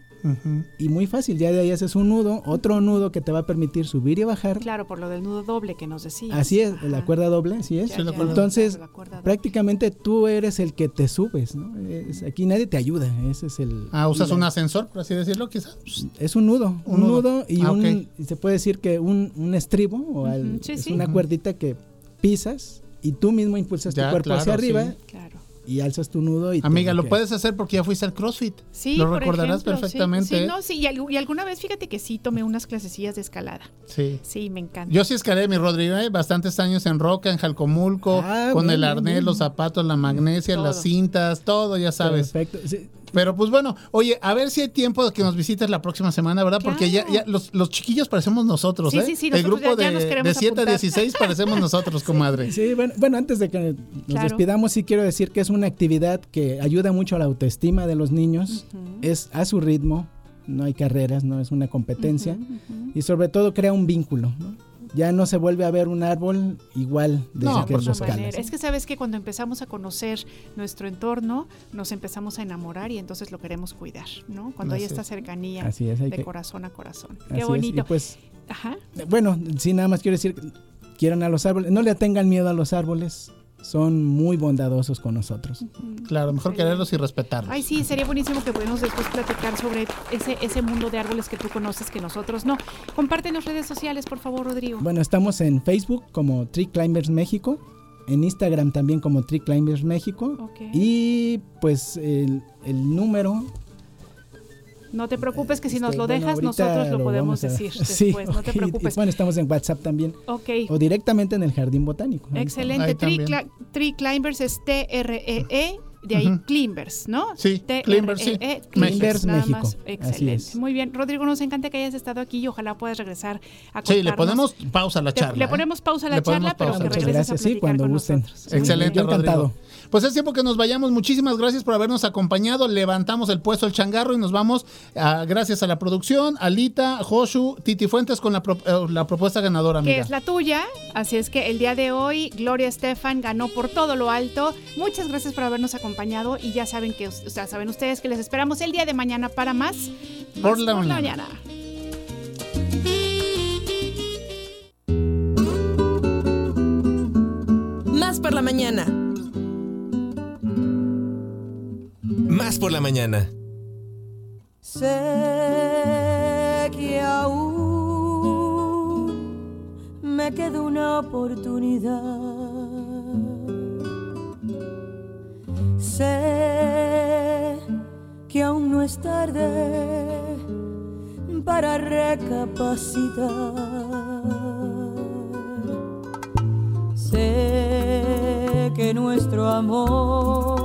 y muy fácil, ya de ahí haces un nudo, otro nudo que te va a permitir subir y bajar, Claro, por lo del nudo doble que nos decías. Así es, la cuerda doble, así es. Ya, ya, Entonces, doble. prácticamente tú eres el que te subes, ¿no? Es- aquí nadie te ayuda, ese es el... Ah, usas la- un ascensor, por así decirlo, quizás. Es un nudo, un, Un nudo. nudo, y Ah, un, se puede decir que un, un estribo, o al- sí, es sí. una cuerdita que pisas y tú mismo impulsas Ya, tu cuerpo claro, hacia arriba sí. Claro. Y alzas tu nudo y... Amiga, lo puedes hacer porque ya fuiste al CrossFit. Sí, Lo por recordarás ejemplo, sí, perfectamente. Sí, no, sí, y, algu- y alguna vez fíjate que sí tomé unas clasecillas de escalada. Sí. Sí, me encanta. Yo sí escalé mi Rodrigo, ¿eh? bastantes años en Roca, en Jalcomulco, Ah, con el arnés, bien. los zapatos, la magnesia, las cintas, todo, ya sabes. Perfecto. sí. Pero pues bueno, oye, a ver si hay tiempo de que nos visites la próxima semana, ¿verdad? Porque ya, ya los, los chiquillos parecemos nosotros, Sí, ¿eh? sí, sí, El nosotros grupo ya- ya de, nos queremos de 7 a apuntar. 16 parecemos nosotros, comadre. Sí, bueno, bueno, antes de que nos Claro. despidamos, sí quiero decir que es una actividad que ayuda mucho a la autoestima de los niños. Es a su ritmo, no hay carreras, no es una competencia. Y sobre todo crea un vínculo. ¿no? Ya no se vuelve a ver un árbol igual desde No, que por lo otra manera. escalas. Es que sabes que cuando empezamos a conocer nuestro entorno, nos empezamos a enamorar y entonces lo queremos cuidar, ¿no? Cuando hay esta es. cercanía Así es, hay de que- corazón a corazón. Así Qué es, bonito. y pues, Ajá. bueno, sí, nada más quiero decir, quieran a los árboles, no le tengan miedo a los árboles, son muy bondadosos con nosotros. Claro, mejor quererlos y respetarlos. Ay, sí, sería buenísimo que pudiéramos después platicar sobre ese, ese mundo de árboles que tú conoces que nosotros no. Compártenos redes sociales, por favor, Rodrigo. Bueno, estamos en Facebook como Tree Climbers México, en Instagram también como Tree Climbers México. Y pues el, el número No te preocupes que si nos Este, lo bueno, dejas, ahorita nosotros lo, podemos vamos a- decir Sí, después, no te ok. preocupes. Bueno, estamos en WhatsApp también. Ok. O directamente en el Jardín Botánico. Excelente. Tree, Cla- Tree Climbers es T-R-E-E, de ahí Ujú. Climbers, ¿no? Sí, Climbers, sí. T-R-E-E, Climbers, nada México. más. Así Excelente. es. Muy bien. Rodrigo, nos encanta que hayas estado aquí y ojalá puedas regresar a Sí, le contarnos. ponemos pausa a la Te- charla. Le ¿eh? ponemos pausa a la Le charla, pero pausa. que regreses gracias, a sí, platicar cuando con gusten. nosotros. Excelente, Yo encantado. Pues es tiempo que nos vayamos. Muchísimas gracias por habernos acompañado. Levantamos el puesto el changarro y nos vamos ah, gracias a la producción, Alita, Joshu, Titi Fuentes con la, pro- eh, la propuesta ganadora, que es la tuya. Así es que el día de hoy, Gloria Estefan ganó por todo lo alto. Muchas gracias por habernos acompañado y ya saben que, o sea, saben ustedes que les esperamos el día de mañana para más. Por la mañana. Más por la mañana. Más por la mañana. Sé que aún me queda una oportunidad. Sé que aún no es tarde para recapacitar. Sé que nuestro amor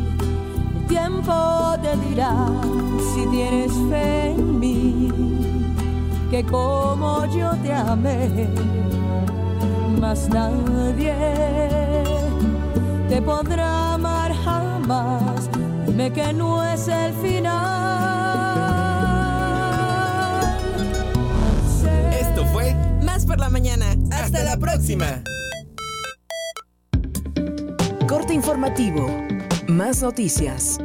Tiempo te dirá si tienes fe en mí, que como yo te amé, más nadie te podrá amar jamás. Dime que no es el final. Esto fue Más por la mañana. Hasta la próxima. Corte informativo. Más noticias.